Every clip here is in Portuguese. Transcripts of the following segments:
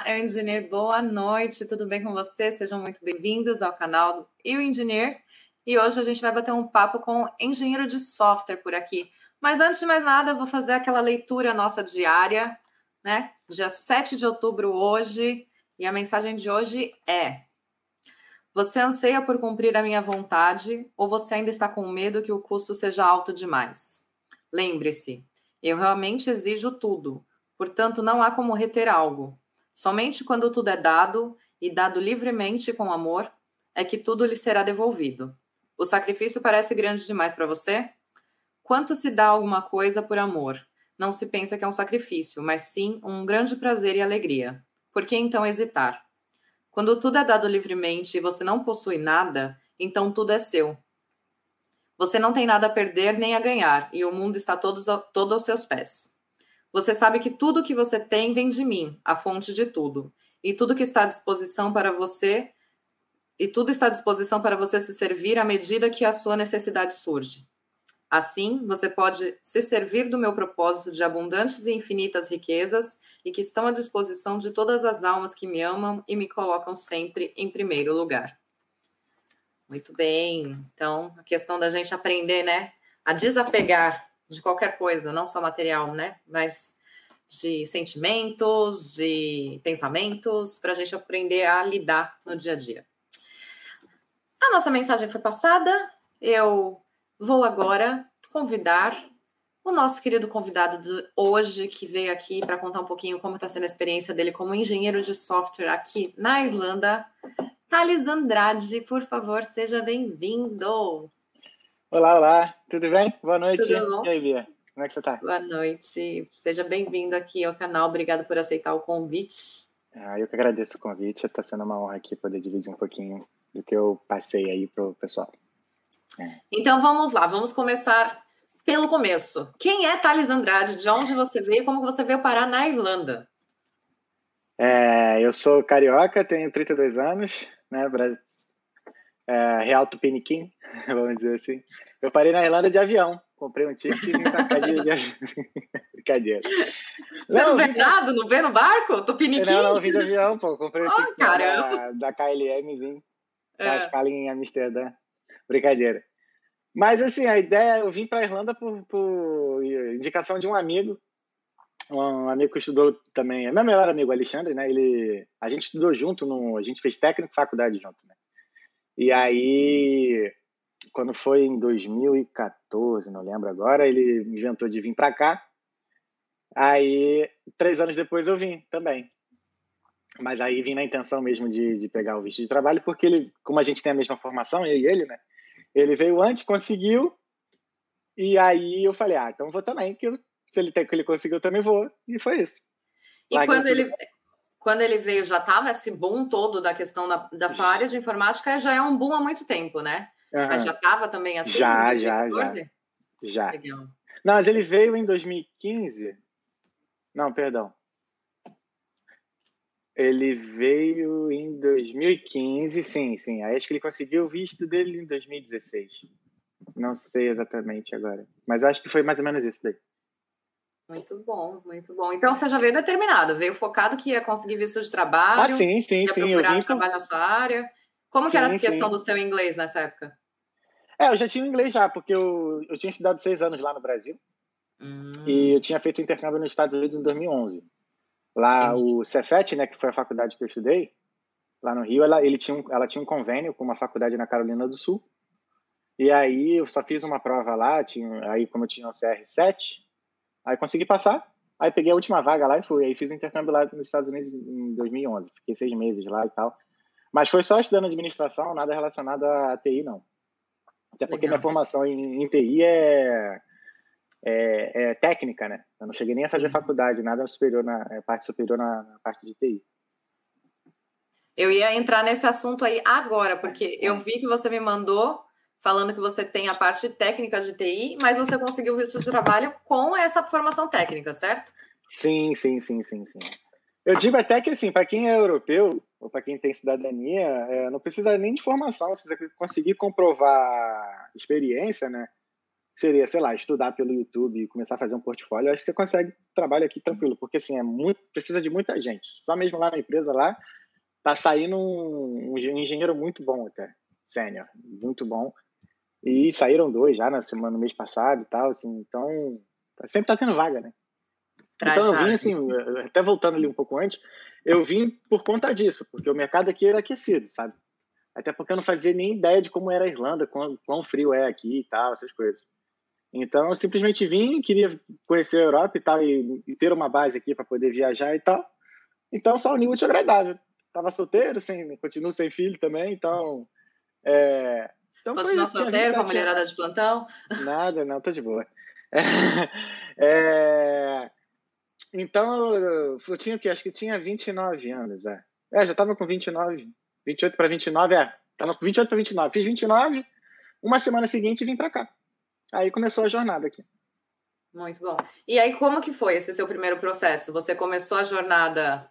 Olá, eu Engineer, boa noite, tudo bem com você? Sejam muito bem-vindos ao canal Eu Engineer. E hoje a gente vai bater um papo com engenheiro de software por aqui. Mas antes de mais nada, vou fazer aquela leitura nossa diária, né? Dia 7 de outubro hoje, e a mensagem de hoje é: Você anseia por cumprir a minha vontade ou você ainda está com medo que o custo seja alto demais? Lembre-se, eu realmente exijo tudo, portanto não há como reter algo. Somente quando tudo é dado e dado livremente com amor é que tudo lhe será devolvido. O sacrifício parece grande demais para você? Quanto se dá alguma coisa por amor? Não se pensa que é um sacrifício, mas sim um grande prazer e alegria. Por que então hesitar? Quando tudo é dado livremente e você não possui nada, então tudo é seu. Você não tem nada a perder nem a ganhar, e o mundo está todo, todo aos seus pés. Você sabe que tudo que você tem vem de mim, a fonte de tudo. E tudo que está à disposição para você, e tudo está à disposição para você se servir à medida que a sua necessidade surge. Assim, você pode se servir do meu propósito de abundantes e infinitas riquezas e que estão à disposição de todas as almas que me amam e me colocam sempre em primeiro lugar. Muito bem. Então, a questão da gente aprender, né, a desapegar de qualquer coisa, não só material, né? Mas de sentimentos, de pensamentos, para a gente aprender a lidar no dia a dia. A nossa mensagem foi passada. Eu vou agora convidar o nosso querido convidado de hoje, que veio aqui para contar um pouquinho como está sendo a experiência dele como engenheiro de software aqui na Irlanda. Thales Andrade, por favor, seja bem-vindo. Olá, olá, tudo bem? Boa noite. Tudo bom? E aí, Bia? Como é que você está? Boa noite. Seja bem-vindo aqui ao canal. Obrigado por aceitar o convite. Ah, eu que agradeço o convite. Está sendo uma honra aqui poder dividir um pouquinho do que eu passei aí para o pessoal. É. Então vamos lá, vamos começar pelo começo. Quem é Thales Andrade? De onde você veio? Como você veio parar na Irlanda? É, eu sou carioca, tenho 32 anos, né? É, Real Tupiniquim, vamos dizer assim. Eu parei na Irlanda de avião, comprei um ticket e vim pra cá de, de... Brincadeira. Você não, não vê nada? Não vê no barco? Tupiniquim? Não, não, vim de avião, pô. Comprei um oh, ticket da, da KLM e vim é. a escala em Amsterdã. Brincadeira. Mas, assim, a ideia, eu vim para Irlanda por, por, indicação de um amigo, um amigo que estudou também, é meu melhor amigo, Alexandre, né? Ele, a gente estudou junto, no, a gente fez técnico faculdade junto, né? E aí, quando foi em 2014, não lembro agora, ele inventou de vir para cá. Aí, três anos depois, eu vim também. Mas aí vim na intenção mesmo de, de pegar o visto de trabalho, porque ele, como a gente tem a mesma formação, eu e ele, né? Ele veio antes, conseguiu, e aí eu falei, ah, então vou também, que eu, se ele tem que ele conseguiu, eu também vou. E foi isso. E Larguei quando ele, quando ele veio, já estava esse boom todo da questão da, da sua área de informática, já é um boom há muito tempo, né? Uhum. Mas já estava também assim? Já, já, já. Já. Legal. Não, mas ele veio em 2015. Não, perdão. Ele veio em 2015, sim, sim. Aí acho que ele conseguiu o visto dele em 2016. Não sei exatamente agora. Mas acho que foi mais ou menos isso daí. Muito bom, muito bom. Então você já veio determinado, veio focado que ia conseguir visto de trabalho. Ah, sim, sim, ia sim. Procurar eu vim trabalho na sua área. Como sim, que era essa questão sim. do seu inglês nessa época? É, eu já tinha inglês já, porque eu, eu tinha estudado seis anos lá no Brasil. Hum. E eu tinha feito intercâmbio nos Estados Unidos em 2011. Lá Entendi. o Cefet, né, que foi a faculdade que eu estudei, lá no Rio, ela, ele tinha um, ela tinha um convênio com uma faculdade na Carolina do Sul. E aí eu só fiz uma prova lá, tinha, aí como eu tinha o CR7, Aí consegui passar, aí peguei a última vaga lá e fui. Aí fiz intercâmbio lá nos Estados Unidos em 2011. Fiquei seis meses lá e tal. Mas foi só estudando administração, nada relacionado a TI, não. Até porque Legal. minha formação em, em TI é, é, é, técnica, né? Eu não cheguei nem a fazer faculdade, nada superior na é, parte superior na, na, parte de TI. Eu ia entrar nesse assunto aí agora, porque eu vi que você me mandou falando que você tem a parte técnica de TI, mas você conseguiu visto de trabalho com essa formação técnica, certo? Sim, sim, sim, sim, sim. Eu digo até que, assim, para quem é europeu, ou para quem tem cidadania, é, não precisa nem de formação, se você conseguir comprovar experiência, né? Seria, sei lá, estudar pelo YouTube e começar a fazer um portfólio, acho que você consegue trabalho aqui tranquilo, porque assim, é muito, precisa de muita gente. Só mesmo lá na empresa lá, tá saindo um, um engenheiro muito bom até, sênior, muito bom. E saíram dois já na semana, no mês passado e tal, assim, então sempre tá tendo vaga, né? Traz então eu vim assim, até voltando ali um pouco antes, eu vim por conta disso, porque o mercado aqui era aquecido, sabe? Até porque eu não fazia nem ideia de como era a Irlanda, quão, quão frio é aqui e tal, essas coisas. Então eu simplesmente vim, queria conhecer a Europa e tal, e, e ter uma base aqui para poder viajar e tal. Então só um muito agradável. Tava solteiro, sem, continuo sem filho também, então. É, então Continua solteiro com a mulherada de plantão? Nada, não, tô de boa. É, então eu tinha o quê? Acho que tinha 29 anos, é. É, já tava com 29, 28 para 29, é. Tava com 28 para 29. Fiz 29, uma semana seguinte vim para cá. Aí começou a jornada aqui. Muito bom. E aí, como que foi esse seu primeiro processo? Você começou a jornada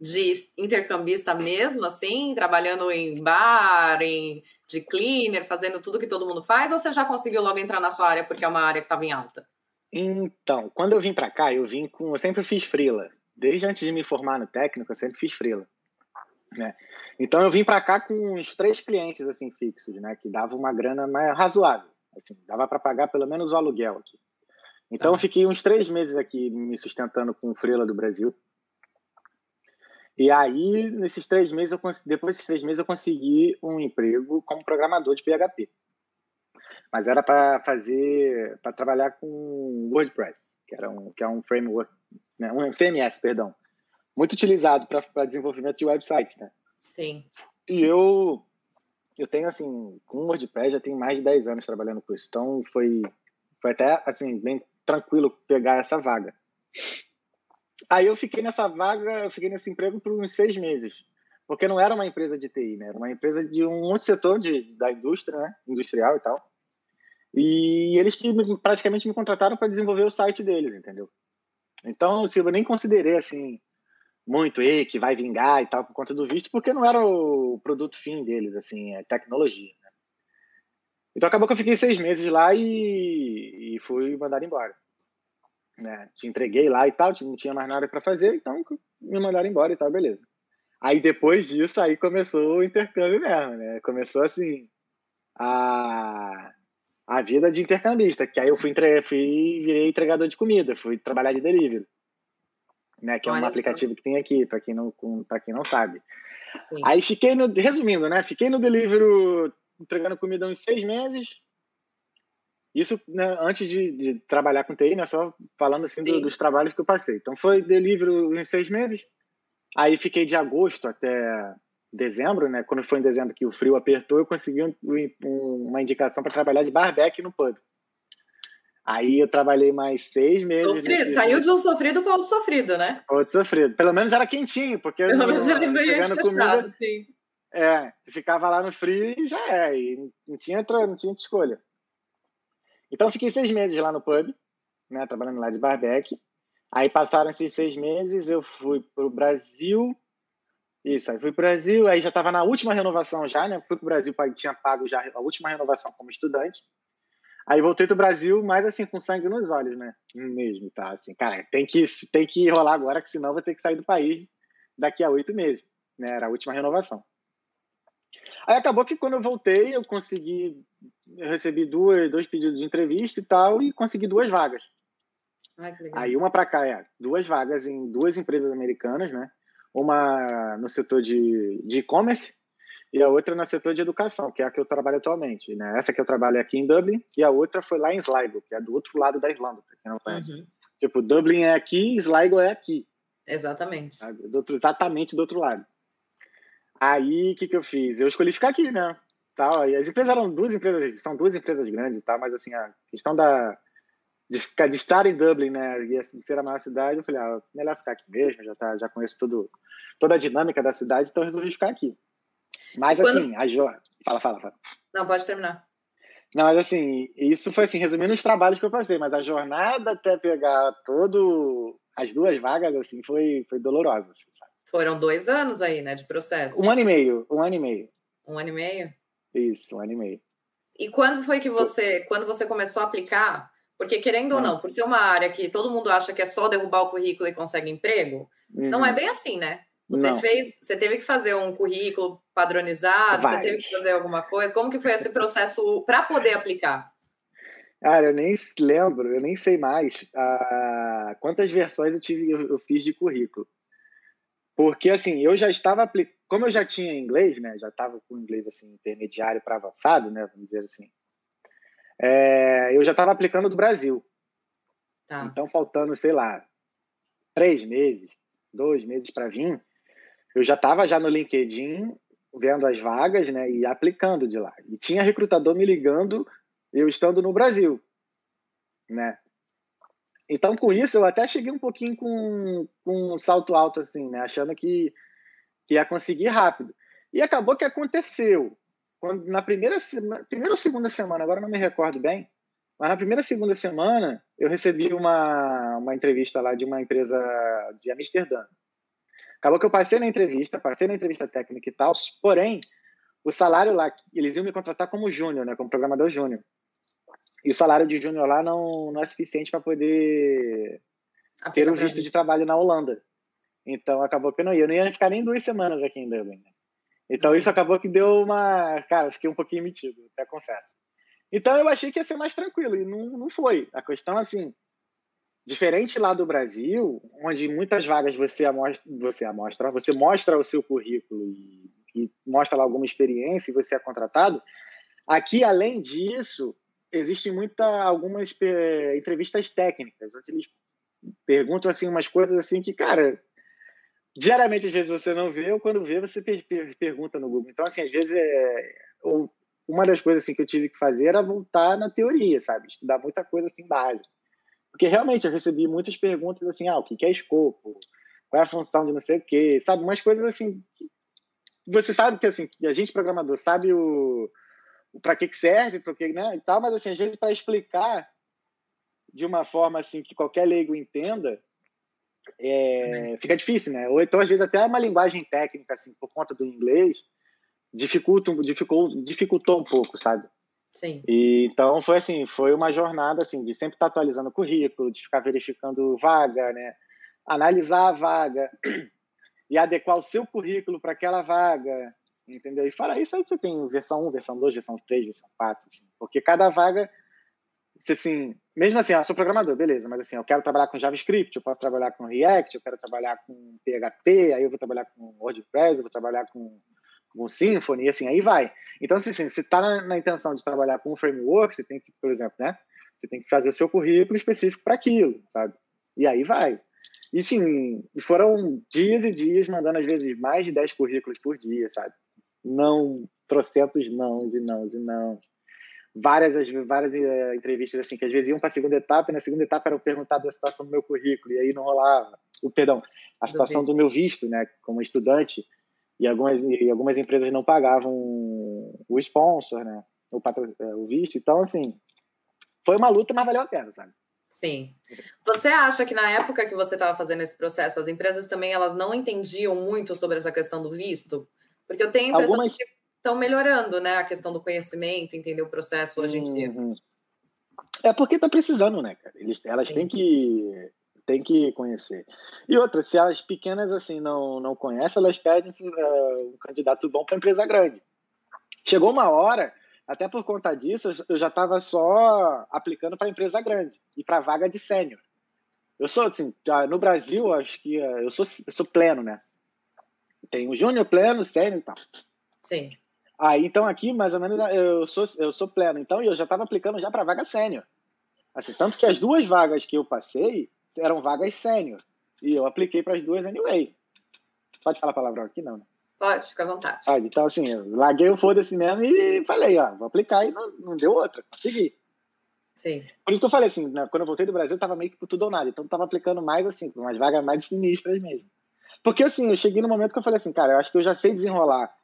de intercambista mesmo, assim, trabalhando em bar, em, de cleaner, fazendo tudo que todo mundo faz, ou você já conseguiu logo entrar na sua área porque é uma área que estava em alta? Então, quando eu vim para cá, eu vim com, eu sempre fiz frila. Desde antes de me formar no técnico, eu sempre fiz frila. Né? Então eu vim para cá com uns três clientes assim fixos, né, que dava uma grana mais razoável. Assim, dava para pagar pelo menos o aluguel aqui. Então, tá. eu fiquei uns três meses aqui me sustentando com o Freela do Brasil. E aí, nesses três meses, eu, depois desses três meses, eu consegui um emprego como programador de PHP. Mas era para fazer, para trabalhar com WordPress, que, era um, que é um framework, né, um CMS, perdão, muito utilizado para desenvolvimento de websites, né? Sim. E eu eu tenho, assim, com o WordPress já tenho mais de 10 anos trabalhando com isso. Então, foi, foi até, assim, bem tranquilo pegar essa vaga. Aí eu fiquei nessa vaga, eu fiquei nesse emprego por uns seis meses. Porque não era uma empresa de TI, né? Era uma empresa de um outro setor de, da indústria, né? Industrial e tal. E eles que praticamente me contrataram para desenvolver o site deles, entendeu? Então, assim, eu nem considerei, assim, muito e que vai vingar e tal por conta do visto, porque não era o produto fim deles, assim, é tecnologia. Né? Então acabou que eu fiquei seis meses lá e, e fui mandado embora. Né? Te entreguei lá e tal, não tinha mais nada para fazer, então me mandaram embora e tal, beleza. Aí depois disso, aí começou o intercâmbio mesmo, né? Começou assim a, a vida de intercambista, que aí eu fui, entre, fui virei entregador de comida, fui trabalhar de delivery né? Que é um aplicativo que tem aqui, para quem não para quem não sabe. Sim. Aí fiquei no, resumindo, né? Fiquei no Deliveroo entregando comida uns seis meses. Isso né, antes de, de, trabalhar com TI, né? Só falando assim do, dos trabalhos que eu passei. Então foi Deliveroo uns seis meses. Aí fiquei de agosto até dezembro, né? Quando foi em dezembro que o frio apertou, eu consegui um, um, uma indicação para trabalhar de barback no pub. Aí eu trabalhei mais seis meses. Sofrido. Saiu de um sofrido para outro sofrido, né? Outro sofrido. Pelo menos era quentinho, porque Pelo eu menos ele veio fechado, comida, sim. É, ficava lá no frio e já é. E não tinha, outra, não tinha escolha. Então fiquei seis meses lá no pub, né, trabalhando lá de barbeque. Aí passaram esses seis meses, eu fui para o Brasil. Isso, aí fui para o Brasil, aí já estava na última renovação já, né? Fui para o Brasil, tinha pago já a última renovação como estudante. Aí voltei do Brasil, mais assim, com sangue nos olhos, né? Mesmo, tá? Assim, cara, tem que, tem que rolar agora, que senão vou ter que sair do país daqui a oito meses, né? Era a última renovação. Aí acabou que quando eu voltei, eu consegui, eu recebi duas, dois pedidos de entrevista e tal, e consegui duas vagas. Ai, Aí uma para cá é duas vagas em duas empresas americanas, né? Uma no setor de e-commerce e a outra no setor de educação, que é a que eu trabalho atualmente. Né? Essa que eu trabalho aqui em Dublin, e a outra foi lá em Sligo, que é do outro lado da Irlanda, para quem não conhece. Uhum. Tipo, Dublin é aqui, Sligo é aqui. Exatamente. Do outro, exatamente do outro lado. Aí, o que, que eu fiz? Eu escolhi ficar aqui, né? Tal, e as empresas eram duas empresas, são duas empresas grandes tal, mas assim, a questão da, de, ficar, de estar em Dublin, né, e assim, ser a maior cidade, eu falei, ah, melhor ficar aqui mesmo, já, tá, já conheço tudo, toda a dinâmica da cidade, então eu resolvi ficar aqui. Mas quando... assim, a Jo... Fala, fala, fala. Não, pode terminar. Não, mas assim, isso foi assim, resumindo os trabalhos que eu passei, mas a jornada até pegar todo as duas vagas, assim, foi, foi dolorosa, assim, Foram dois anos aí, né, de processo? Um ano e meio, um ano e meio. Um ano e meio? Isso, um ano e meio. E quando foi que você, quando você começou a aplicar Porque, querendo ou não, por ser uma área que todo mundo acha que é só derrubar o currículo e consegue emprego, uhum. não é uhum. bem assim, né? Você não. fez, você teve que fazer um currículo padronizado, Vai. você teve que fazer alguma coisa. Como que foi esse processo para poder aplicar? Cara, eu nem lembro, eu nem sei mais uh, quantas versões eu tive, eu, eu, fiz de currículo. Porque assim, eu já estava aplicando, como eu já tinha inglês, né? Já estava com inglês assim intermediário para avançado, né? Vamos dizer assim. É, eu já estava aplicando do Brasil. Tá. Então, faltando, sei lá, três meses, dois meses para vir, eu já estava já no LinkedIn vendo as vagas, né, e aplicando de lá. E tinha recrutador me ligando, eu estando no Brasil, né? Então, com isso, eu até cheguei um pouquinho com, com um salto alto, assim, né? Achando que, que ia conseguir rápido. E acabou que aconteceu. Quando, na primeira, primeira ou segunda semana, agora não me recordo bem, mas na primeira segunda semana, eu recebi uma, uma entrevista lá de uma empresa de Amsterdã. Acabou que eu passei na entrevista, passei na entrevista técnica e tal, porém, o salário lá, eles iam me contratar como júnior, né, como programador júnior. E o salário de júnior lá não, não é suficiente para poder ter um visto de trabalho na Holanda. Então acabou que eu não ia. Eu não ia ficar nem duas semanas aqui em Dublin. Né? Então isso acabou que deu uma. Cara, fiquei um pouquinho metido, até confesso. Então eu achei que ia ser mais tranquilo, e não, não foi. A questão, assim, diferente lá do Brasil, onde muitas vagas você amostra, você amostra, você mostra o seu currículo e, e mostra lá alguma experiência e você é contratado. Aqui, além disso, existem muita, algumas eh, entrevistas técnicas, onde eles perguntam assim umas coisas assim que, cara, diariamente às vezes você não vê, ou quando vê você per per pergunta no Google. Então, assim, às vezes é, uma das coisas assim que eu tive que fazer era voltar na teoria, sabe? Estudar muita coisa assim básica. Porque realmente eu recebi muitas perguntas assim, ah, o que é escopo? Qual é a função de não sei o quê? Sabe? Umas coisas assim. Você sabe que assim, a gente programador sabe o, para que que serve, para que, né, e tal, mas assim, às vezes para explicar de uma forma assim que qualquer leigo entenda, é, fica difícil, né? Ou então, às vezes, até uma linguagem técnica, assim, por conta do inglês, dificulta, dificultou, dificultou um pouco, sabe? Sim. E, então, foi assim, foi uma jornada, assim, de sempre estar atualizando o currículo, de ficar verificando vaga, né? Analisar a vaga e adequar o seu currículo para aquela vaga, entendeu? E fora isso, aí você tem versão 1, versão 2, versão 3, versão 4, assim, porque cada vaga se assim, mesmo assim, eu sou programador, beleza, mas assim, eu quero trabalhar com JavaScript, eu posso trabalhar com React, eu quero trabalhar com PHP, aí eu vou trabalhar com WordPress, eu vou trabalhar com, com Symfony, e assim, aí vai. Então, assim, se você está na, na, intenção de trabalhar com um framework, você tem que, por exemplo, né, você tem que fazer o seu currículo específico para aquilo, sabe? E aí vai. E sim, foram dias e dias mandando, às vezes, mais de 10 currículos por dia, sabe? Não, trocentos nãos e nãos e nãos várias várias uh, entrevistas assim que às vezes iam para a segunda etapa e na segunda etapa era perguntado a situação do meu currículo e aí não rolava o perdão a situação do meu visto né como estudante e algumas e algumas empresas não pagavam o sponsor né o, patro, é, o visto então assim foi uma luta mas valeu a pena sabe Sim. Você acha que na época que você estava fazendo esse processo, as empresas também elas não entendiam muito sobre essa questão do visto? Porque eu tenho a impressão Algumas... que estão melhorando, né? A questão do conhecimento, entender o processo hoje em dia. Uhum. É porque está precisando, né, cara? Eles, elas Sim. têm que têm que conhecer. E outra, se elas pequenas assim não não conhecem, elas pedem uh, um candidato bom para empresa grande. Chegou uma hora, até por conta disso, eu já estava só aplicando para empresa grande e para vaga de sênior. Eu sou assim, no Brasil, acho que uh, eu sou eu sou pleno, né? Tem o júnior, pleno, sênior e tal. Sim. Aí, então, aqui, mais ou menos, eu sou, eu sou pleno. Então, eu já estava aplicando já para vaga sênior. Assim, tanto que as duas vagas que eu passei eram vagas sênior. E eu apliquei para as duas anyway. Pode falar palavrão aqui, não, né? Pode, fica à vontade. Então, assim, eu larguei o foda-se mesmo e falei, ó, vou aplicar e não, não deu outra. Consegui. Sim. Por isso que eu falei assim, né, quando eu voltei do Brasil, eu tava meio que por tudo ou nada. Então, eu tava aplicando mais, assim, umas vagas mais sinistras mesmo. Porque, assim, eu cheguei no momento que eu falei assim, cara, eu acho que eu já sei desenrolar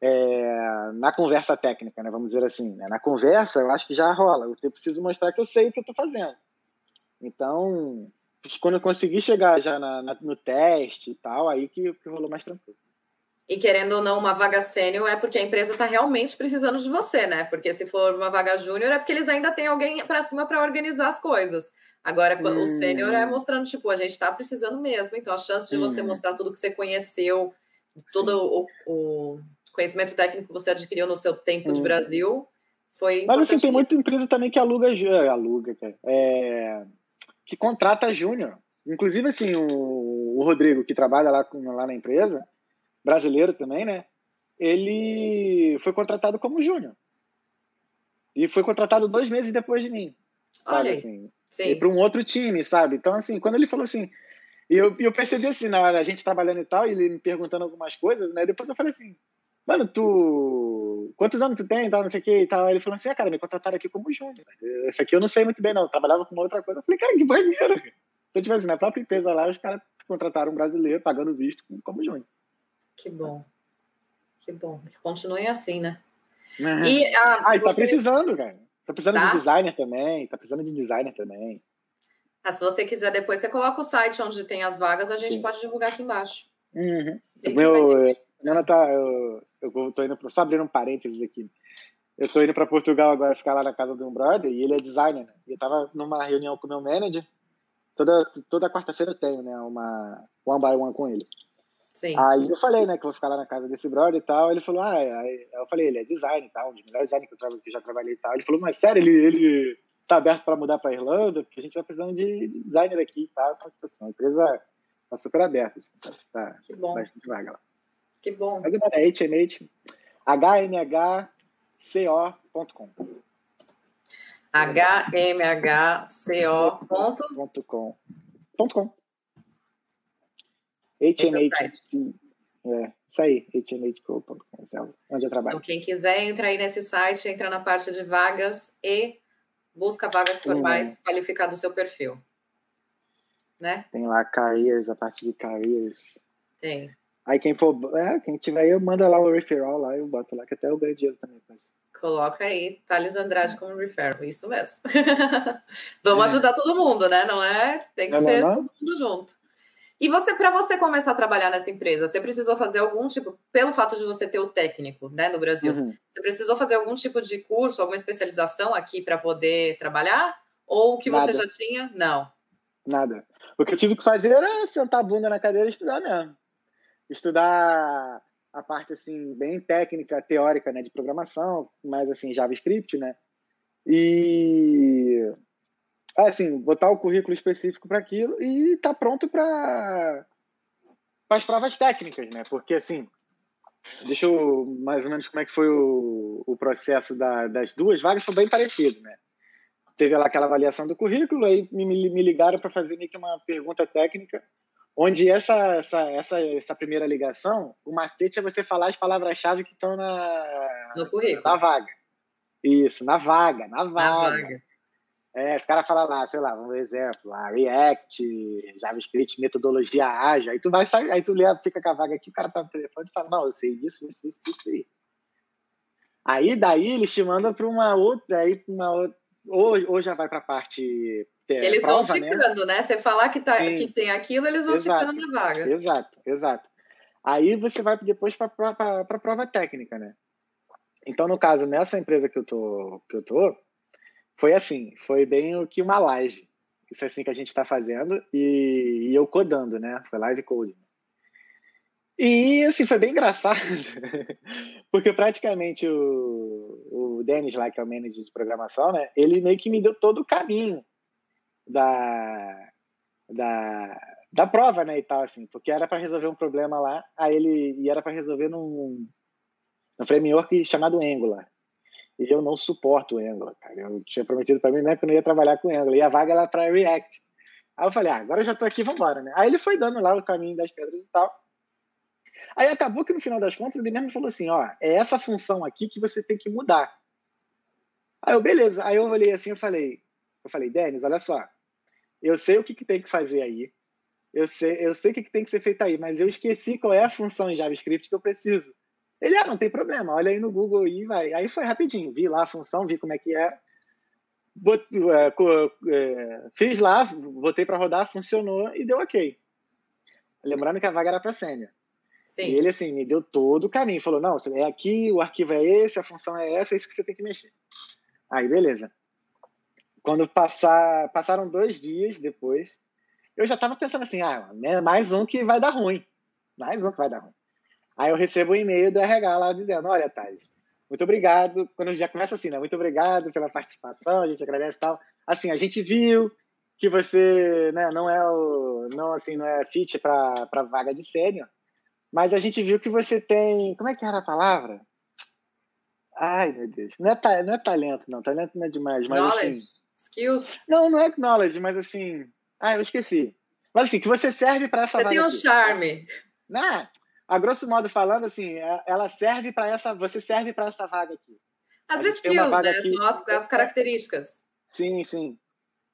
é, na conversa técnica, né? Vamos dizer assim, né? na conversa eu acho que já rola. Eu preciso mostrar que eu sei o que eu estou fazendo. Então, quando eu consegui chegar já na, na, no teste e tal, aí que, que rolou mais tranquilo. E querendo ou não, uma vaga sênior é porque a empresa está realmente precisando de você, né? Porque se for uma vaga júnior é porque eles ainda têm alguém para cima para organizar as coisas. Agora, hum. o sênior é mostrando, tipo, a gente está precisando mesmo. Então, a chance de hum. você mostrar tudo que você conheceu, todo o, o, conhecimento técnico que você adquiriu no seu tempo hum. de Brasil, foi. Mas assim, tem muita empresa também que aluga, aluga, é, que contrata júnior. Inclusive, assim, o, o Rodrigo, que trabalha lá, lá na empresa, brasileiro também, né? Ele foi contratado como júnior. E foi contratado dois meses depois de mim. Sabe, assim? Para um outro time, sabe? Então, assim, quando ele falou assim. E eu, eu percebi assim, na hora, a gente trabalhando e tal, e ele me perguntando algumas coisas, né? Depois eu falei assim, mano, tu. Quantos anos tu tem e tal, não sei o que e tal. Ele falou assim, ah, cara, me contrataram aqui como júnior. Esse aqui eu não sei muito bem, não. Eu trabalhava com uma outra coisa. Eu falei, cara, que maneiro. Então, tipo assim, na própria empresa lá, os caras contrataram um brasileiro, pagando visto como júnior. Que bom. Que bom. Que continuem assim, né? Uhum. E, ah, ah, você... tá precisando, cara. Tá precisando tá? de designer também. Tá precisando de designer também. Ah, se você quiser depois, você coloca o site onde tem as vagas, a gente Sim. pode divulgar aqui embaixo. Uhum. Meu, Ana tá, eu, eu tô indo pro, só abrindo um parênteses aqui. Eu tô indo para Portugal agora ficar lá na casa de um brother e ele é designer. Né? E eu tava numa reunião com o meu manager. Toda, toda quarta-feira eu tenho, né? Uma one by one com ele. Sim. Aí eu falei, né, que eu vou ficar lá na casa desse brother e tal. Ele falou, ah, é. aí eu falei, ele é design e tal, um dos melhores designers que eu, que eu já trabalhei e tal. Ele falou, mas sério, ele, ele tá aberto para mudar para Irlanda? Porque a gente tá precisando de, de designer aqui e tal. Então, tipo assim, a empresa tá super aberta, assim, sabe? Tá que bom. bastante vaga lá. Que bom. Mas é HMH, hmhco.com. hmhco.com. .com. HMH. É, isso aí, é onde eu trabalho. Então, quem quiser, entra aí nesse site, entra na parte de vagas e busca vaga que for hum. mais qualificada do seu perfil. Né? Tem lá careers, a parte de careers. Tem. Aí quem for, é, quem tiver aí, manda lá o referral lá, eu boto lá, que até eu ganho dinheiro também. Mas... Coloca aí, Thales Andrade como referral, isso mesmo. Vamos é. ajudar todo mundo, né? Não é? Tem que não, ser não, não. todo mundo junto. E você, para você começar a trabalhar nessa empresa, você precisou fazer algum tipo, pelo fato de você ter o técnico, né, no Brasil, uhum. você precisou fazer algum tipo de curso, alguma especialização aqui para poder trabalhar? Ou o que Nada. você já tinha? Não. Nada. O que eu tive que fazer era sentar a bunda na cadeira e estudar mesmo. Estudar a parte assim bem técnica, teórica, né, de programação, mais assim JavaScript, né? E assim, botar o currículo específico para aquilo e tá pronto para as provas técnicas, né? Porque assim, deixa eu mais ou menos como é que foi o, o processo da, das duas vagas, foi bem parecido, né? Teve lá aquela avaliação do currículo, aí me, me ligaram para fazer meio que uma pergunta técnica, onde essa, essa, essa, essa primeira ligação, o macete é você falar as palavras-chave que estão na, no currículo. na vaga. Isso, na vaga, na vaga. Na vaga. É, os caras falam lá, sei lá, um exemplo, lá, React, JavaScript, metodologia ágil, aí tu vai sair, aí tu lê, fica com a vaga aqui, o cara tá no telefone e fala, não, eu sei isso, isso, isso, isso, isso. Aí daí eles te mandam para uma outra, aí uma outra, ou, ou já vai para a parte é, eles prova, vão né? ticando, né? né? Você falar que, tá, que tem aquilo, eles vão exato, ticando na vaga. Exato, exato. Aí você vai depois para a prova técnica, né? Então, no caso, nessa empresa que eu tô, que eu tô, foi assim, foi bem o que uma laje. Isso é assim que a gente está fazendo e, e, eu codando, né? Foi live coding. E assim, foi bem engraçado, porque praticamente o, o Denis lá, que é o manager de programação, né? Ele meio que me deu todo o caminho da, da, da prova, né? E tal, assim, porque era para resolver um problema lá, aí ele e era para resolver num, num framework chamado Angular. E eu não suporto o Angular, cara. Eu tinha prometido para mim mesmo que eu não ia trabalhar com Angular. E a vaga era para React. Aí eu falei, ah, agora eu já tô aqui, vambora, né? Aí ele foi dando lá o caminho das pedras e tal. Aí acabou que no final das contas ele mesmo falou assim, ó, é essa função aqui que você tem que mudar. Aí eu, beleza. Aí eu olhei assim, eu falei, eu falei, Denis, olha só, eu sei o que, que tem que fazer aí, eu sei, eu sei o que, que tem que ser feito aí, mas eu esqueci qual é a função em JavaScript que eu preciso. Ele, ah, não tem problema, olha aí no Google e vai. Aí foi rapidinho, vi lá a função, vi como é que é. Bot, é, é, fiz lá, botei para rodar, funcionou e deu ok. Lembrando que a vaga era para sênior. Sim. E ele, assim, me deu todo o caminho. Falou, não, é aqui, o arquivo é esse, a função é essa, é isso que você tem que mexer. Aí, beleza. Quando passar, passaram dois dias depois, eu já estava pensando assim, ah, né, mais um que vai dar ruim. Mais um que vai dar ruim. Aí eu recebo um e-mail do RH lá dizendo, olha, Thales, muito obrigado. Quando já começa assim, né? Muito obrigado pela participação, a gente agradece e tal. Assim, a gente viu que você né, não é o não assim não é fit para vaga de sênior, mas a gente viu que você tem como é que era a palavra? Ai meu Deus, não é, não é talento não, talento não é demais, mas assim knowledge, assim, skills. Não, não é knowledge, mas assim, ah eu esqueci. Mas assim que você serve para essa você vaga. Você tem um aqui. charme. Né? A grosso modo falando assim, é, ela serve para essa, você serve para essa vaga aqui. As skills, né? Aqui, as, as características. Sim, sim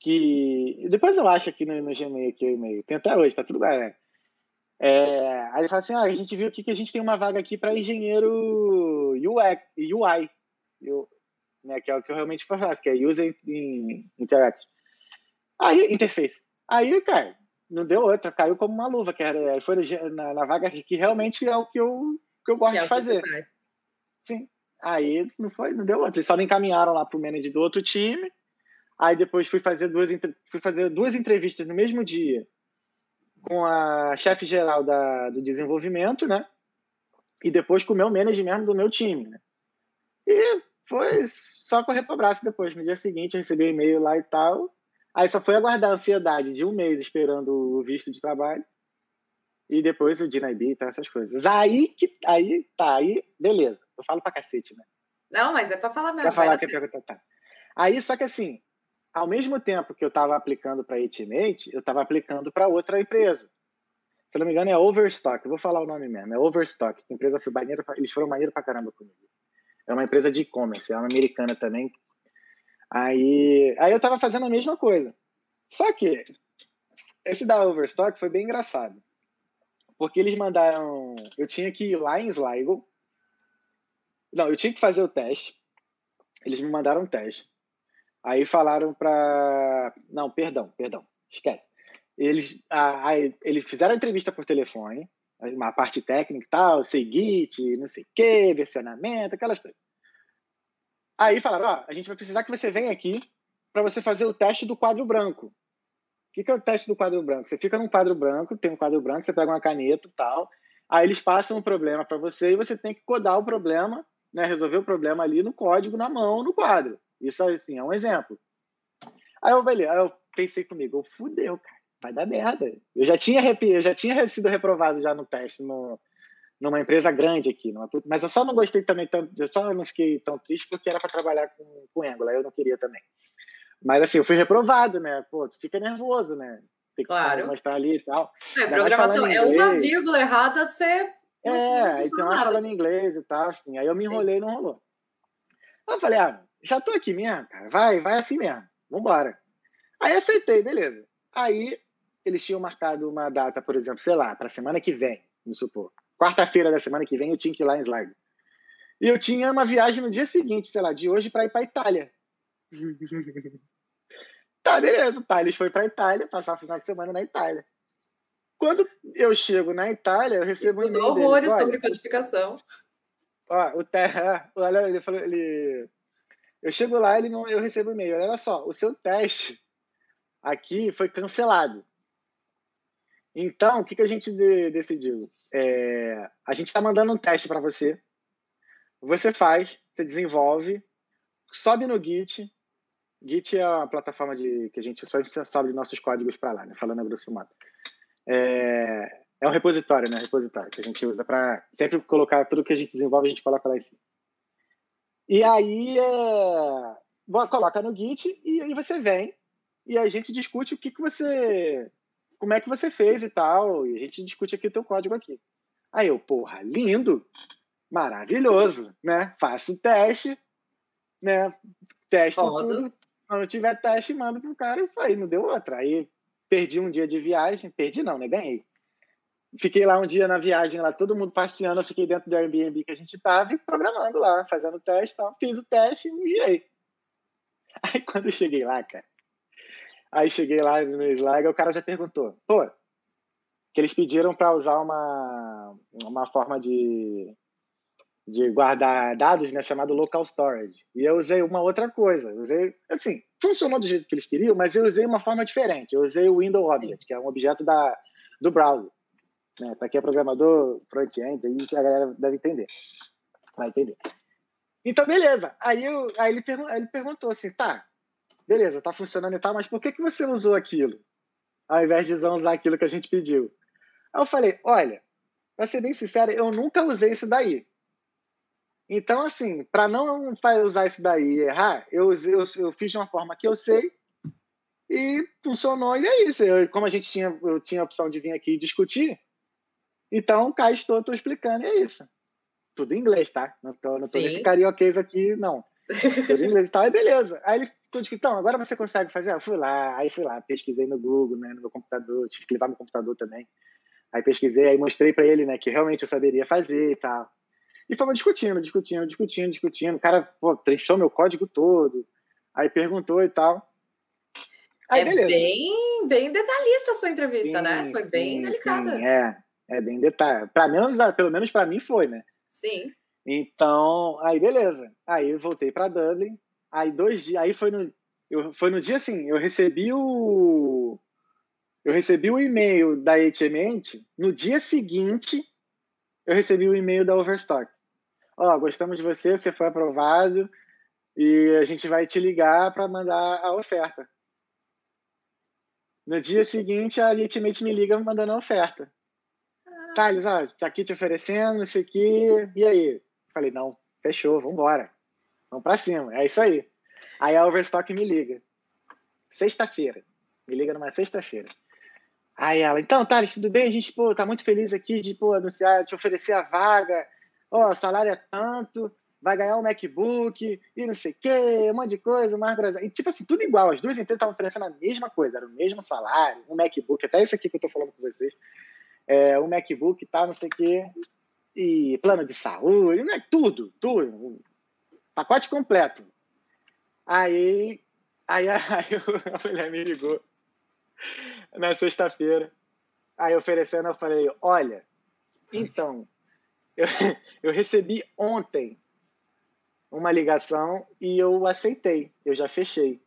que depois eu acho aqui no, no Gmail aqui o e-mail, tem até hoje, tá tudo bem, né? É, aí ele fala assim, ah, a gente viu aqui que a gente tem uma vaga aqui para engenheiro UX, UI, eu, né, que é o que eu realmente faço, que é User Interact. Aí, interface. Aí, cara, não deu outra, caiu como uma luva, que era, foi na, na vaga que realmente é o que eu, que eu gosto que é de fazer. Sim. Aí não foi, não deu outra. Eles só me encaminharam lá pro manager do outro time, Aí depois fui fazer duas, fui fazer duas entrevistas no mesmo dia com a chefe geral da, do desenvolvimento, né? E depois com o meu management do meu time, né? E foi só correr para o braço depois. No dia seguinte, recebi um e-mail lá e tal. Aí só foi aguardar a ansiedade de um mês esperando o visto de trabalho. E depois o DINAIB e tal, essas coisas. Aí que aí tá, aí beleza. Eu falo pra cacete, né? Não, mas é pra falar mesmo. Pra falar que é pergunta tá. Aí só que assim, ao mesmo tempo que eu estava aplicando para a Etimate, eu estava aplicando para outra empresa. Se não me engano, é Overstock. Eu vou falar o nome mesmo. É Overstock. A empresa foi maneira, eles foram maneiro para caramba comigo. É uma empresa de e-commerce, é uma americana também. Aí, aí eu estava fazendo a mesma coisa. Só que esse da Overstock foi bem engraçado. Porque eles mandaram. Eu tinha que ir lá em Sligo. Não, eu tinha que fazer o teste. Eles me mandaram um teste. Aí falaram para. Não, perdão, perdão, esquece. Eles, a, a, eles fizeram a entrevista por telefone, uma parte técnica e tal, sei Git, não sei o quê, versionamento, aquelas coisas. Aí falaram: ó, a gente vai precisar que você venha aqui para você fazer o teste do quadro branco. O que, que é o teste do quadro branco? Você fica num quadro branco, tem um quadro branco, você pega uma caneta e tal. Aí eles passam um problema para você e você tem que codar o problema, né, resolver o problema ali no código, na mão, no quadro. Isso assim, é um exemplo. Aí eu, aí eu pensei comigo, eu fudeu, cara, vai dar merda. Eu já tinha, eu já tinha sido reprovado já no teste no, numa empresa grande aqui, numa, mas eu só não gostei também tanto, eu só não fiquei tão triste porque era para trabalhar com, com Angular, eu não queria também. Mas assim, eu fui reprovado, né? Pô, tu fica nervoso, né? Tem que claro. mostrar ali e tal. É, programação é uma vírgula errada, você. É, então falando inglês e tal, assim. Aí eu me enrolei e não rolou. Eu falei, ah, já tô aqui mesmo, cara. Vai, vai assim mesmo. Vambora. Aí aceitei, beleza. Aí eles tinham marcado uma data, por exemplo, sei lá, para semana que vem, vamos supor. Quarta-feira da semana que vem eu tinha que ir lá em Sligo. E eu tinha uma viagem no dia seguinte, sei lá, de hoje para ir para Itália. tá, beleza. Tá, eles foi para Itália, passar o final de semana na Itália. Quando eu chego na Itália, eu recebo um e-mail horrores deles, sobre codificação. Ó, o Terra, olha, ele falou, ele eu chego lá, ele não, eu recebo e-mail. Olha só, o seu teste aqui foi cancelado. Então, o que, que a gente de, decidiu? É, a gente está mandando um teste para você. Você faz, você desenvolve, sobe no Git. Git é uma plataforma de, que a gente só sobe nossos códigos para lá, né? falando a grosso modo. É, é um repositório, né? Repositório que a gente usa para sempre colocar tudo que a gente desenvolve, a gente coloca lá em cima. E aí é, coloca no Git e aí você vem e a gente discute o que, que você. Como é que você fez e tal. E a gente discute aqui o teu código aqui. Aí eu, porra, lindo, maravilhoso, né? Faço o teste, né? Teste tudo. Quando tiver teste, mando pro cara e foi, não deu outra. Aí perdi um dia de viagem, perdi não, né? Ganhei fiquei lá um dia na viagem, lá todo mundo passeando, eu fiquei dentro do Airbnb que a gente tava e programando lá, fazendo teste, tal. fiz o teste e enviei. Aí quando eu cheguei lá, cara, aí cheguei lá no slide, o cara já perguntou, pô, que eles pediram para usar uma, uma forma de, de guardar dados, né, chamado local storage. E eu usei uma outra coisa. Eu usei, assim, funcionou do jeito que eles queriam, mas eu usei uma forma diferente. Eu usei o window object, que é um objeto da, do browser. Né? Para quem é programador front-end, aí a galera deve entender. Vai entender. Então, beleza. Aí, eu, aí ele, pergun ele perguntou assim, tá, beleza, tá funcionando e tal, mas por que, que você usou aquilo? Ao invés de usar aquilo que a gente pediu. Aí eu falei, olha, para ser bem sincero, eu nunca usei isso daí. Então, assim, para não usar isso daí e errar, eu, eu, eu, fiz de uma forma que eu sei e funcionou, e é isso. Eu, como a gente tinha, eu tinha a opção de vir aqui discutir, então cá estou, estou explicando, e é isso. Tudo em inglês, tá? Não tô, não tô nesse carioquês aqui, não. Tudo em inglês e tal, e beleza. Aí ele ficou tipo, então, agora você consegue fazer? Eu fui lá, aí fui lá, pesquisei no Google, né, no meu computador, tive que levar meu computador também. Aí pesquisei, aí mostrei para ele, né, que realmente eu saberia fazer e tal. E fomos discutindo, discutindo, discutindo, discutindo. O cara, pô, treinou meu código todo. Aí perguntou e tal. Aí, é beleza. bem, bem detalhista a sua entrevista, né? sim, né? Foi sim, bem delicada. Sim, é, é bem detalhe. Para menos, pelo menos para mim foi, né? Sim. Então, aí beleza. Aí eu voltei para Dublin. Aí dois dias, aí foi no, eu, foi no dia assim, eu recebi o eu recebi o e-mail da HMent, no dia seguinte eu recebi o e-mail da Overstock. Ó, oh, gostamos de você, você foi aprovado e a gente vai te ligar para mandar a oferta. No dia seguinte, a Ultimate me liga mandando a oferta. Ah. Thales, ó, tá aqui te oferecendo, isso aqui, e aí? Falei, não, fechou, vamos embora. Vamos para cima, é isso aí. Aí a Overstock me liga. Sexta-feira. Me liga numa sexta-feira. Aí ela, então, Thales, tudo bem? A gente, pô, tá muito feliz aqui de, pô, anunciar, te oferecer a vaga. Ó, o salário é tanto, vai ganhar um MacBook e não sei o quê, um monte de coisa, mais Brasil. Tipo assim, tudo igual. As duas empresas estavam oferecendo a mesma coisa, era o mesmo salário, um MacBook, até esse aqui que eu tô falando com vocês. É, um MacBook e tal, não sei o quê. E plano de saúde, né? tudo, tudo. Pacote completo. Aí, aí, aí a mulher me ligou na sexta-feira. Aí oferecendo, eu falei, olha, então, eu, eu recebi ontem uma ligação e eu aceitei, eu já fechei.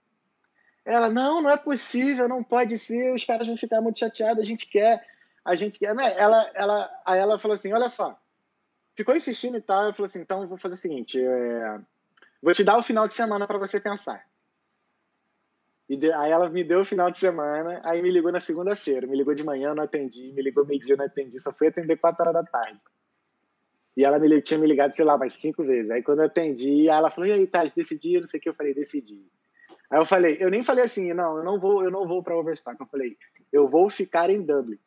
Ela, não, não é possível, não pode ser, os caras vão ficar muito chateados, a gente quer, a gente quer. Né? Ela, ela, aí ela falou assim, olha só, ficou insistindo e tal, eu falei assim, então eu vou fazer o seguinte, é, vou te dar o final de semana para você pensar. E de, aí ela me deu o final de semana, aí me ligou na segunda-feira. Me ligou de manhã, não atendi. Me ligou meio-dia, não atendi. Só fui atender quatro horas da tarde. E ela me, tinha me ligado, sei lá, mais cinco vezes. Aí quando eu atendi, ela falou, e aí, Thales, decidi? Não sei o que. Eu falei, decidi. Aí eu falei, eu nem falei assim, não, eu não vou, eu não vou para Overstock. Eu falei, eu vou ficar em Dublin.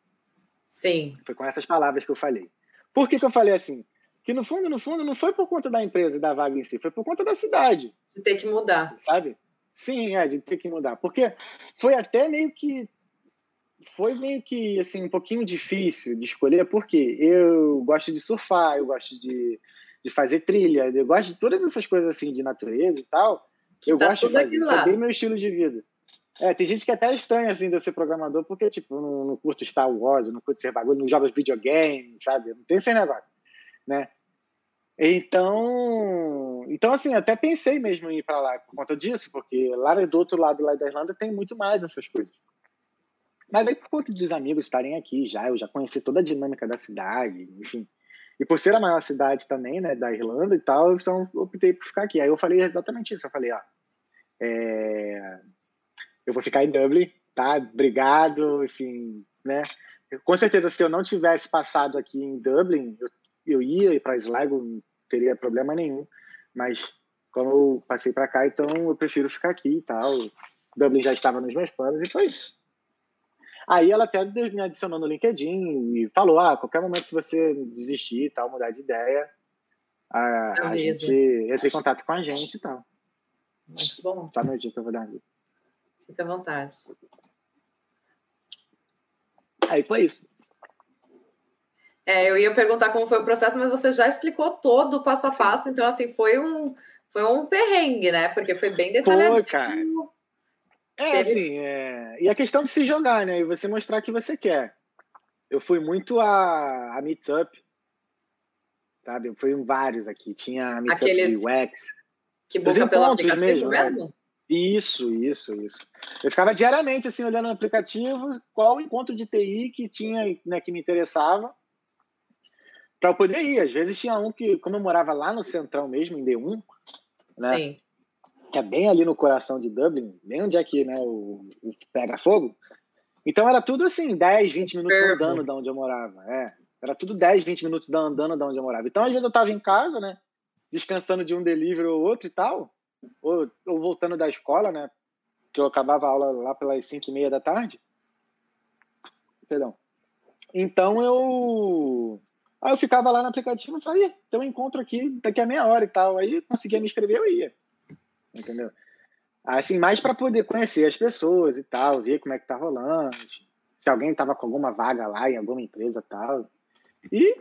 Sim. Foi com essas palavras que eu falei. Por que, que eu falei assim? Que no fundo, no fundo, não foi por conta da empresa e da vaga em si, foi por conta da cidade. De ter que mudar. Sabe? Sim, é, de ter que mudar. Porque foi até meio que. Foi meio que assim, um pouquinho difícil de escolher, porque eu gosto de surfar, eu gosto de, de fazer trilha, eu gosto de todas essas coisas assim de natureza e tal. Que eu tá gosto de fazer. Isso é bem meu estilo de vida. É, tem gente que até estranha assim de eu ser programador, porque, tipo, não, não curto Star Wars, não curto ser bagulho, não jogo videogame, sabe? Não tem esse negócio, né? Então, então assim, até pensei mesmo em ir para lá por conta disso, porque lá do outro lado lá da Irlanda tem muito mais essas coisas. Mas aí por conta dos amigos estarem aqui já, eu já conheci toda a dinâmica da cidade, enfim. E por ser a maior cidade também, né, da Irlanda e tal, então optei por ficar aqui. Aí eu falei exatamente isso, eu falei, ó, é... eu vou ficar em Dublin, tá? Obrigado, enfim, né? Com certeza, se eu não tivesse passado aqui em Dublin, eu, eu ia para Sligo teria problema nenhum. Mas como eu passei para cá, então eu prefiro ficar aqui e tal. Dublin já estava nos meus planos e foi isso. Aí ela até me adicionou no LinkedIn e falou: ah, a qualquer momento, se você desistir e tal, mudar de ideia, a, a gente entra em contato com a gente e tal. Muito bom. Só meu dia que eu vou dar aqui. Fica à vontade. Aí foi isso. É, eu ia perguntar como foi o processo, mas você já explicou todo o passo a passo, então assim, foi um, foi um perrengue, né? Porque foi bem detalhado. Foi, cara. É, Teve... assim, é... e a questão de se jogar, né? E você mostrar que você quer. eu fui muito a, a Meetup, sabe? Eu fui em vários aqui. Tinha a Meetup Aqueles... de UX. Que busca pelo aplicativo mesmo? mesmo? Né? Isso, isso, isso. Eu ficava diariamente assim olhando no aplicativo qual o encontro de TI que tinha, né, que me interessava para eu poder ir. Às vezes tinha um que, como eu morava lá no central mesmo, em D1, né? Sim. Que é bem ali no coração de Dublin, bem onde é que né, o, o pega fogo. Então era tudo assim, 10, 20 minutos Perfeito. andando da onde eu morava. É, era tudo 10, 20 minutos andando da onde eu morava. Então, às vezes, eu estava em casa, né? Descansando de um delivery ou outro e tal, ou, ou voltando da escola, né? Que eu acabava a aula lá pelas 5 e meia da tarde. Perdão. Então eu. Aí eu ficava lá no aplicativo e falei, tem um encontro aqui daqui a meia hora e tal. Aí conseguia me inscrever, eu ia. Entendeu? Assim, mais para poder conhecer as pessoas e tal, ver como é que tá rolando, se alguém tava com alguma vaga lá em alguma empresa e tal. E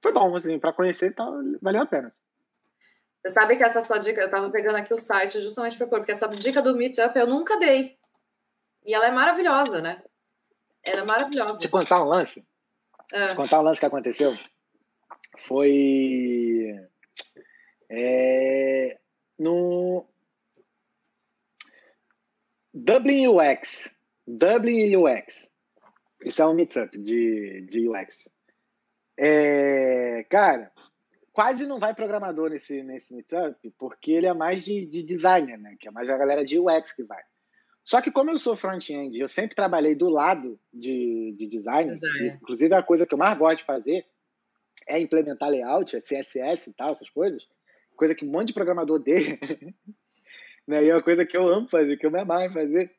foi bom, assim, para conhecer e tal, valeu a pena. Você sabe que essa sua dica, eu tava pegando aqui o site justamente para pôr, porque essa dica do Meetup eu nunca dei. E ela é maravilhosa, né? Ela é maravilhosa. Te contar um lance? É. Te contar um lance que aconteceu? Foi. É, no, Dublin UX. Dublin UX. Isso é um meetup de, de UX. É, cara, quase não vai programador nesse, nesse meetup, porque ele é mais de, de designer, né? Que é mais a galera de UX que vai. Só que como eu sou front-end, eu sempre trabalhei do lado de, de design, design. inclusive a coisa que eu mais gosto de fazer é implementar layout, é CSS e tal, essas coisas, coisa que um monte de programador odeia. Né? E é uma coisa que eu amo fazer, que eu me amarro em fazer.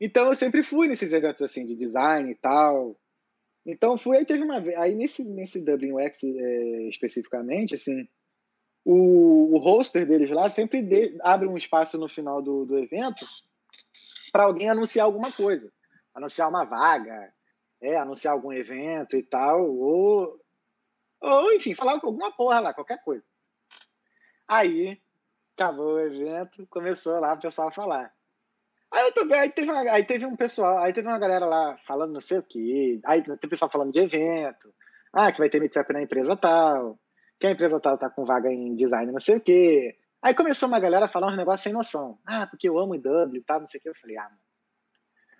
Então eu sempre fui nesses eventos assim de design e tal. Então fui aí teve uma aí nesse nesse WX é, especificamente assim o, o hoster deles lá sempre de, abre um espaço no final do, do evento para alguém anunciar alguma coisa, anunciar uma vaga, é, anunciar algum evento e tal, ou, ou enfim, falar alguma porra lá, qualquer coisa. Aí acabou o evento, começou lá o pessoal a falar. Aí eu também, aí teve, uma, aí teve um pessoal, aí teve uma galera lá falando não sei o quê, aí tem pessoal falando de evento, ah, que vai ter meetup na empresa tal, que a empresa tal tá com vaga em design não sei o quê. Aí começou uma galera a falar uns negócios sem noção. Ah, porque eu amo W e tal, não sei o quê. Eu falei, ah, mano.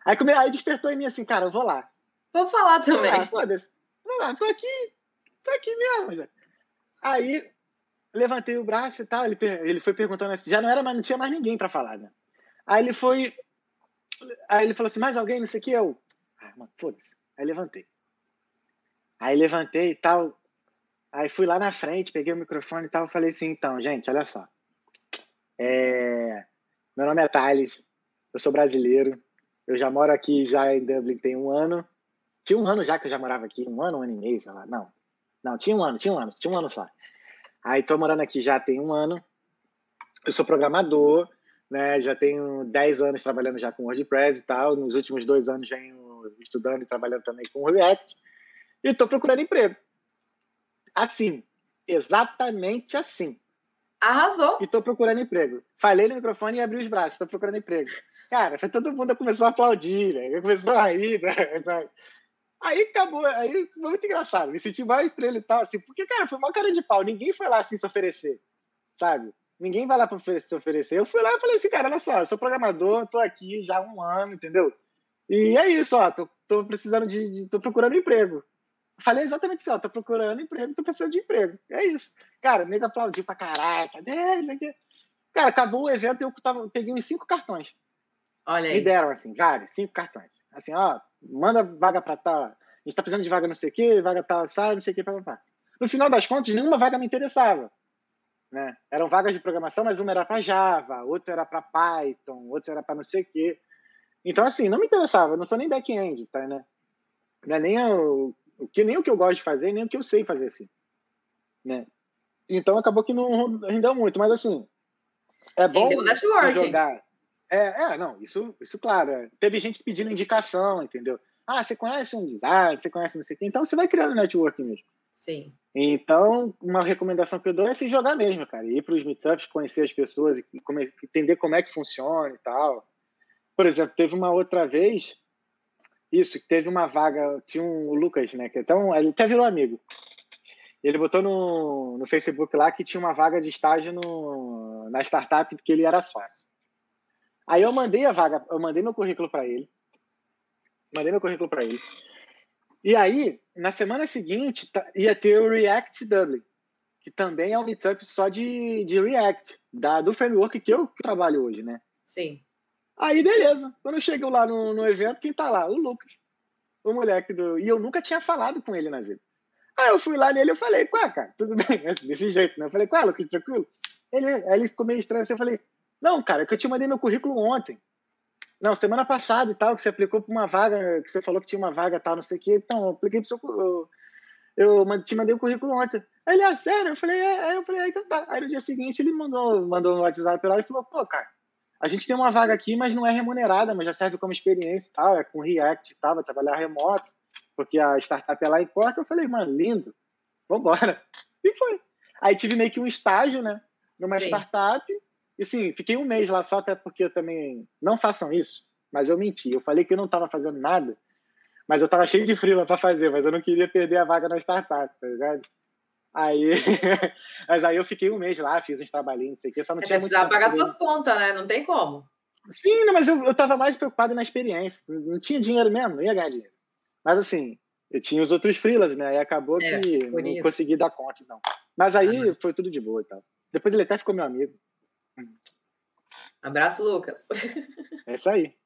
Aí, come... aí despertou em mim assim, cara, eu vou lá. Vou falar também. Ah, foda-se. Vou lá, tô aqui, tô aqui mesmo já. Aí levantei o braço e tal. Ele, ele foi perguntando assim, já não era mais, não tinha mais ninguém para falar, né? Aí ele foi. Aí ele falou assim: mais alguém, não sei o que? Eu. Ah, mano, foda-se. Aí levantei. Aí levantei e tal. Aí fui lá na frente, peguei o microfone e tal. Falei assim: então, gente, olha só. É... Meu nome é Thales, eu sou brasileiro. Eu já moro aqui já em Dublin tem um ano. Tinha um ano já que eu já morava aqui, um ano, um ano e meio, sei lá. Não, não, tinha um ano, tinha um ano, tinha um ano só. Aí tô morando aqui já tem um ano. Eu sou programador, né? Já tenho 10 anos trabalhando já com WordPress e tal. Nos últimos dois anos venho estudando e trabalhando também com React. E estou procurando emprego. Assim, exatamente assim. Arrasou. E estou procurando emprego. Falei no microfone e abri os braços. Estou procurando emprego. Cara, foi todo mundo começou a aplaudir, né? Começou a rir, né? Aí acabou, aí foi muito engraçado. Me senti mais estrela e tal, assim, porque, cara, foi uma cara de pau. Ninguém foi lá assim se oferecer, sabe? Ninguém vai lá para se oferecer. Eu fui lá e falei assim, cara, olha só, eu sou programador, tô aqui já há um ano, entendeu? E é isso, ó, tô, tô precisando de, de, tô procurando emprego. Falei exatamente isso, ó, tô procurando emprego, tô precisando de emprego. É isso. Cara, nego aplaudiu pra caraca, né, isso aqui. Cara, acabou o evento e eu tava, peguei uns cinco cartões. Olha aí. Me deram, assim, vários, cinco cartões. Assim, ó, manda vaga para tal. A gente tá precisando de vaga não sei o quê, vaga tal, sai, não sei o quê, papapá. No final das contas, nenhuma vaga me interessava. Né? Eram vagas de programação, mas uma era para Java, outra era para Python, outra era para não sei o quê. Então, assim, não me interessava, eu não sou nem back-end, tá, né? Não é nem o, o, que, nem o que eu gosto de fazer, nem o que eu sei fazer, assim. Né? Então, acabou que não rendeu muito, mas, assim, é bom jogar... É, é, não, isso, isso claro. É. Teve gente pedindo indicação, entendeu? Ah, você conhece um design, você conhece não sei o quê. Então você vai criando network mesmo. Sim. Então, uma recomendação que eu dou é se jogar mesmo, cara. Ir para os meetups, conhecer as pessoas, e entender como é que funciona e tal. Por exemplo, teve uma outra vez Isso, teve uma vaga, tinha um Lucas, né? Que então, ele até virou amigo. Ele botou no, no Facebook lá que tinha uma vaga de estágio no, na startup que ele era sócio. Aí eu mandei a vaga, eu mandei meu currículo para ele. Mandei meu currículo para ele. E aí, na semana seguinte, tá, ia ter o React Dublin, que também é um meetup só de, de React, da, do framework que eu trabalho hoje, né? Sim. Aí, beleza. Quando eu chego lá no, no evento, quem tá lá? O Lucas. O moleque do. E eu nunca tinha falado com ele na vida. Aí eu fui lá nele e falei, qual cara, tudo bem? Desse jeito, né? Eu falei, qual Lucas, tranquilo? Ele, aí ele ficou meio estranho assim, eu falei, não, cara, é que eu te mandei meu currículo ontem. Não, semana passada e tal, que você aplicou para uma vaga, que você falou que tinha uma vaga tal, não sei o quê. Então, eu apliquei pro seu. Eu, eu te mandei o currículo ontem. Aí ele, ah, sério? Eu falei, é, aí eu falei, ah, então tá. Aí no dia seguinte ele mandou, mandou no WhatsApp lá e falou, pô, cara, a gente tem uma vaga aqui, mas não é remunerada, mas já serve como experiência e tal, é com React e tal, vai trabalhar remoto, porque a startup é lá em Porta. Eu falei, mano, lindo, vambora. E foi. Aí tive meio que um estágio, né, numa Sim. startup, e sim, fiquei um mês lá só, até porque eu também. Não façam isso, mas eu menti. Eu falei que eu não estava fazendo nada, mas eu estava cheio de frila para fazer, mas eu não queria perder a vaga na startup, tá ligado? Aí, mas aí eu fiquei um mês lá, fiz uns trabalhinhos, não sei o que, só não é, tinha Você precisava pagar suas contas, né? Não tem como. Sim, mas eu, eu tava mais preocupado na experiência. Não tinha dinheiro mesmo, não ia ganhar dinheiro. Mas assim, eu tinha os outros frilas, né? Aí acabou é, que não isso. consegui dar conta, não. Mas aí ah, foi tudo de boa e tal. Depois ele até ficou meu amigo. Abraço, Lucas. É isso aí.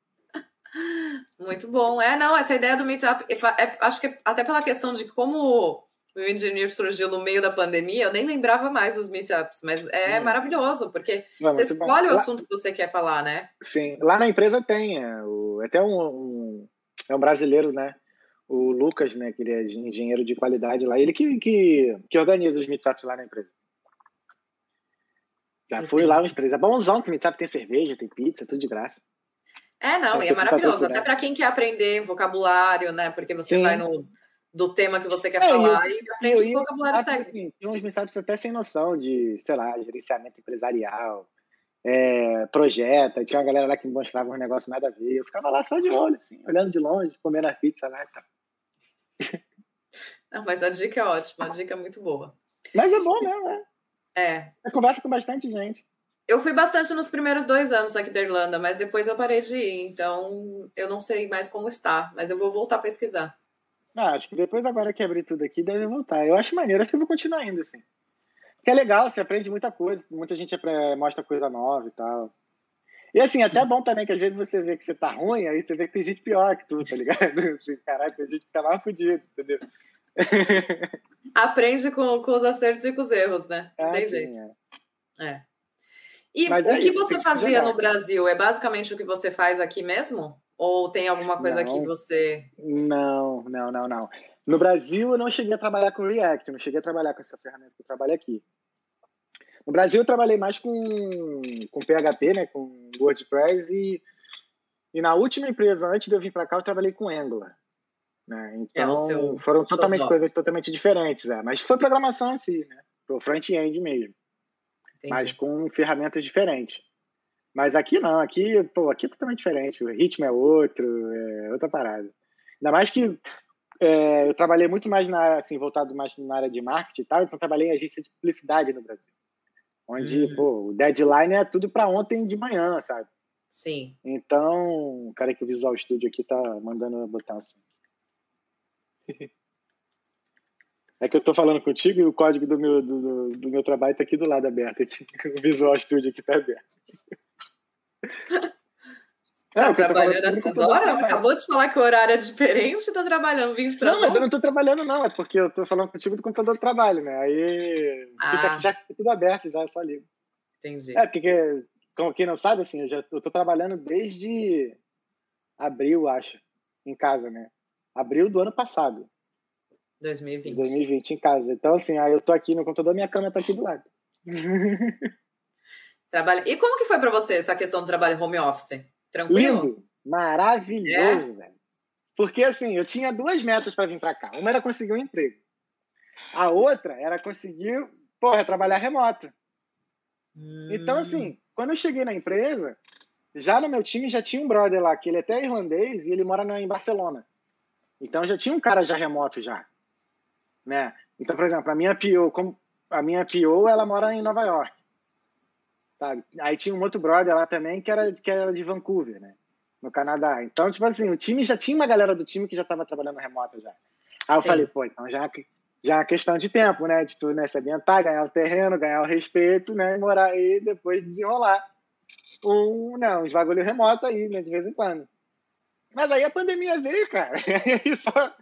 Muito bom. É, não, essa ideia do Meetup, é, acho que até pela questão de como o engineer surgiu no meio da pandemia, eu nem lembrava mais dos meetups, mas é hum. maravilhoso, porque você escolhe bom. o assunto que você quer falar, né? Sim, lá na empresa tem, é, o, até um, um, é um brasileiro, né? O Lucas, né? Que ele é engenheiro de qualidade lá, ele que, que, que organiza os meetups lá na empresa. Já Entendi. fui lá uns três. É bonzão que sabe tem cerveja, tem pizza, tudo de graça. É, não, é e é maravilhoso. Até para quem quer aprender vocabulário, né? Porque você Sim. vai no do tema que você quer é, falar eu, e aprende eu, vocabulário técnico. Assim, tinha uns mensagens até sem noção de, sei lá, gerenciamento empresarial, é, projeta. Tinha uma galera lá que mostrava um negócio nada a ver. Eu ficava lá só de olho, assim, olhando de longe, comendo a pizza lá e tal. Não, mas a dica é ótima, a dica é muito boa. Mas é bom mesmo, né? É. Eu converso com bastante gente. Eu fui bastante nos primeiros dois anos aqui da Irlanda, mas depois eu parei de ir, então eu não sei mais como está, mas eu vou voltar a pesquisar. Ah, acho que depois agora que abrir tudo aqui, deve voltar. Eu acho maneiro, acho que eu vou continuar indo, assim. Porque é legal, você aprende muita coisa, muita gente mostra coisa nova e tal. E assim, até é bom também que às vezes você vê que você tá ruim, aí você vê que tem gente pior que tu, tá ligado? Assim, caralho, tem gente que tá mais fudido, entendeu? Aprende com, com os acertos e com os erros, né? Não tem sim, jeito. É. é. E Mas o é que isso, você fazia no Brasil? É basicamente o que você faz aqui mesmo? Ou tem alguma coisa não, que você. Não, não, não, não. No Brasil, eu não cheguei a trabalhar com React, não cheguei a trabalhar com essa ferramenta que eu trabalho aqui. No Brasil, eu trabalhei mais com, com PHP, né, com WordPress, e, e na última empresa, antes de eu vir para cá, eu trabalhei com Angular. Né? É, então, é foram totalmente coisas totalmente diferentes, é. mas foi programação em si, né? Foi front-end mesmo, Entendi. mas com ferramentas diferentes. Mas aqui não, aqui, pô, aqui é totalmente diferente, o ritmo é outro, é outra parada. Ainda mais que é, eu trabalhei muito mais na, assim, voltado mais na área de marketing e tal, então trabalhei em agência de publicidade no Brasil. Onde, hum. pô, o deadline é tudo para ontem de manhã, sabe? Sim. Então, o cara que o Visual Studio aqui tá mandando botar assim. É que eu estou falando contigo e o código do meu, do, do meu trabalho está aqui do lado aberto. Aqui. O Visual Studio aqui está aberto. Tá é, trabalhando essas horas? Acabou de falar que o horário é diferente e tá trabalhando 20 para Não, mas eu não estou trabalhando, não. É porque eu estou falando contigo do computador do trabalho, né? Aí ah. fica já tudo aberto, já é só ligo. Entendi. É, porque, como quem não sabe, assim, eu já eu tô trabalhando desde abril, acho, em casa, né? Abril do ano passado. 2020. 2020 em casa. Então, assim, aí eu tô aqui no computador, minha câmera tá aqui do lado. Trabalho. E como que foi para você essa questão do trabalho home office? Tranquilo? Lindo, maravilhoso, é? velho. Porque assim, eu tinha duas metas para vir para cá. Uma era conseguir um emprego. A outra era conseguir, porra, trabalhar remoto. Hum. Então, assim, quando eu cheguei na empresa, já no meu time já tinha um brother lá, que ele é até irlandês e ele mora em Barcelona. Então já tinha um cara já remoto já, né? Então, por exemplo, a minha PO, a minha PO, ela mora em Nova York. Sabe? Aí tinha um outro brother lá também que era que era de Vancouver, né? No Canadá. Então, tipo assim, o time já tinha uma galera do time que já estava trabalhando remoto já. Aí eu Sim. falei, pô, então já já é questão de tempo, né? De tu né, se ambientar, ganhar o terreno, ganhar o respeito, né? E morar aí depois desenrolar um, não, uns bagulho remoto aí, né? De vez em quando. Mas aí a pandemia veio, cara. só.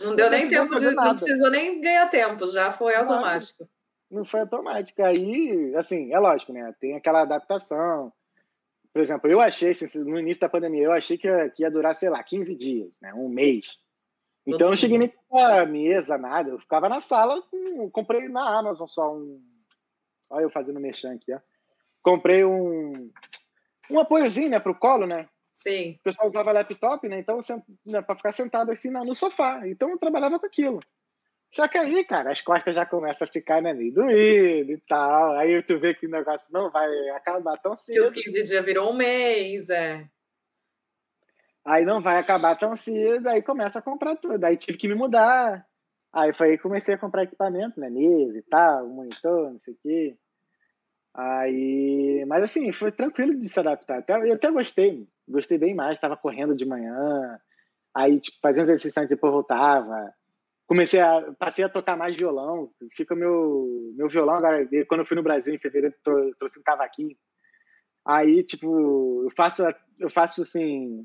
Não deu nem tempo de. Nada. Não precisou nem ganhar tempo, já foi automático. Não, não foi automático. Aí, assim, é lógico, né? Tem aquela adaptação. Por exemplo, eu achei, assim, no início da pandemia, eu achei que ia, que ia durar, sei lá, 15 dias, né? Um mês. Então eu cheguei nem a mesa, nada. Eu ficava na sala, comprei na Amazon só um. Olha eu fazendo mexer aqui, ó. Comprei um, um apoiozinho, né, pro colo, né? Sim. O pessoal usava laptop, né? Então, né, para ficar sentado assim no sofá. Então eu trabalhava com aquilo. Só que aí, cara, as costas já começam a ficar né, meio doído e tal. Aí tu vê que o negócio não vai acabar tão cedo. Que os 15 dias virou um mês, é. Aí não vai acabar tão cedo, aí começa a comprar tudo. Aí tive que me mudar. Aí foi aí que comecei a comprar equipamento, né? Mesa e tal, monitor, não sei o quê. Aí, mas assim, foi tranquilo de se adaptar. Até, eu até gostei, gostei bem mais. Estava correndo de manhã, aí tipo, fazia uns exercícios antes e depois voltava. Comecei a, passei a tocar mais violão. Fica meu, meu violão agora. Quando eu fui no Brasil em fevereiro, trouxe um cavaquinho. Aí, tipo, eu faço, eu faço assim,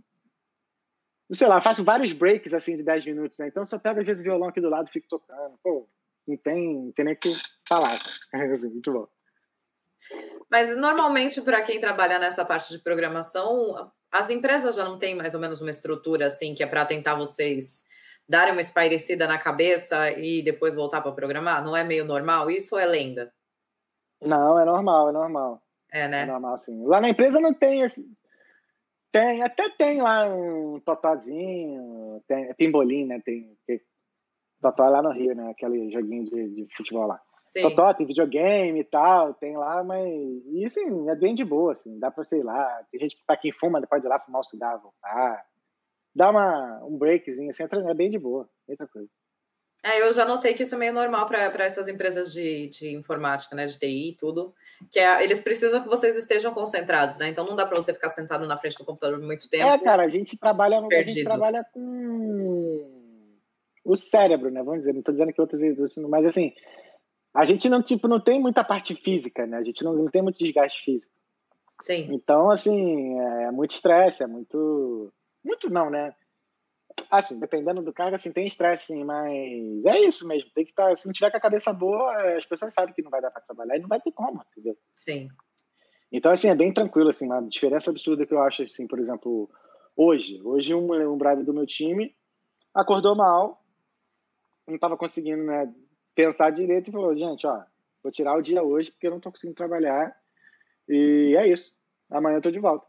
sei lá, faço vários breaks assim de 10 minutos, né? Então só pego às vezes o violão aqui do lado e fico tocando. Pô, não tem, não tem nem que falar. assim, muito bom. Mas normalmente para quem trabalha nessa parte de programação, as empresas já não têm mais ou menos uma estrutura assim que é para tentar vocês darem uma espairecida na cabeça e depois voltar para programar? Não é meio normal isso ou é lenda? Não, é normal, é normal. É, né? É normal, sim. Lá na empresa não tem esse, tem, até tem lá um totozinho, tem, é pimbolim, né? Tem, tem totó lá no Rio, né? Aquele joguinho de, de futebol lá. Sim. Totó tem videogame e tal, tem lá, mas e assim, é bem de boa, assim, dá pra, sei lá, tem gente que pra quem fuma, pode ir lá fumar o cigarro, voltar, dá uma, um breakzinho, assim, é bem de boa, bem tranquilo. É, eu já notei que isso é meio normal para essas empresas de, de informática, né, de TI e tudo, que é, eles precisam que vocês estejam concentrados, né? Então não dá para você ficar sentado na frente do computador por muito tempo. É, cara, a gente trabalha, a gente trabalha com o cérebro, né? Vamos dizer, não estou dizendo que outros, mas assim, a gente não tipo não tem muita parte física, né? A gente não, não tem muito desgaste físico. Sim. Então, assim, é muito estresse, é muito muito não, né? Assim, dependendo do cargo, assim, tem estresse, sim, mas é isso mesmo. Tem que estar, tá, se não tiver com a cabeça boa, as pessoas sabem que não vai dar para trabalhar e não vai ter como, entendeu? Sim. Então, assim, é bem tranquilo, assim, uma diferença absurda que eu acho, assim, por exemplo, hoje. Hoje, um, um brother do meu time acordou mal, não estava conseguindo, né, pensar direito e falou, gente, ó, vou tirar o dia hoje porque eu não estou conseguindo trabalhar e é isso. Amanhã eu tô de volta.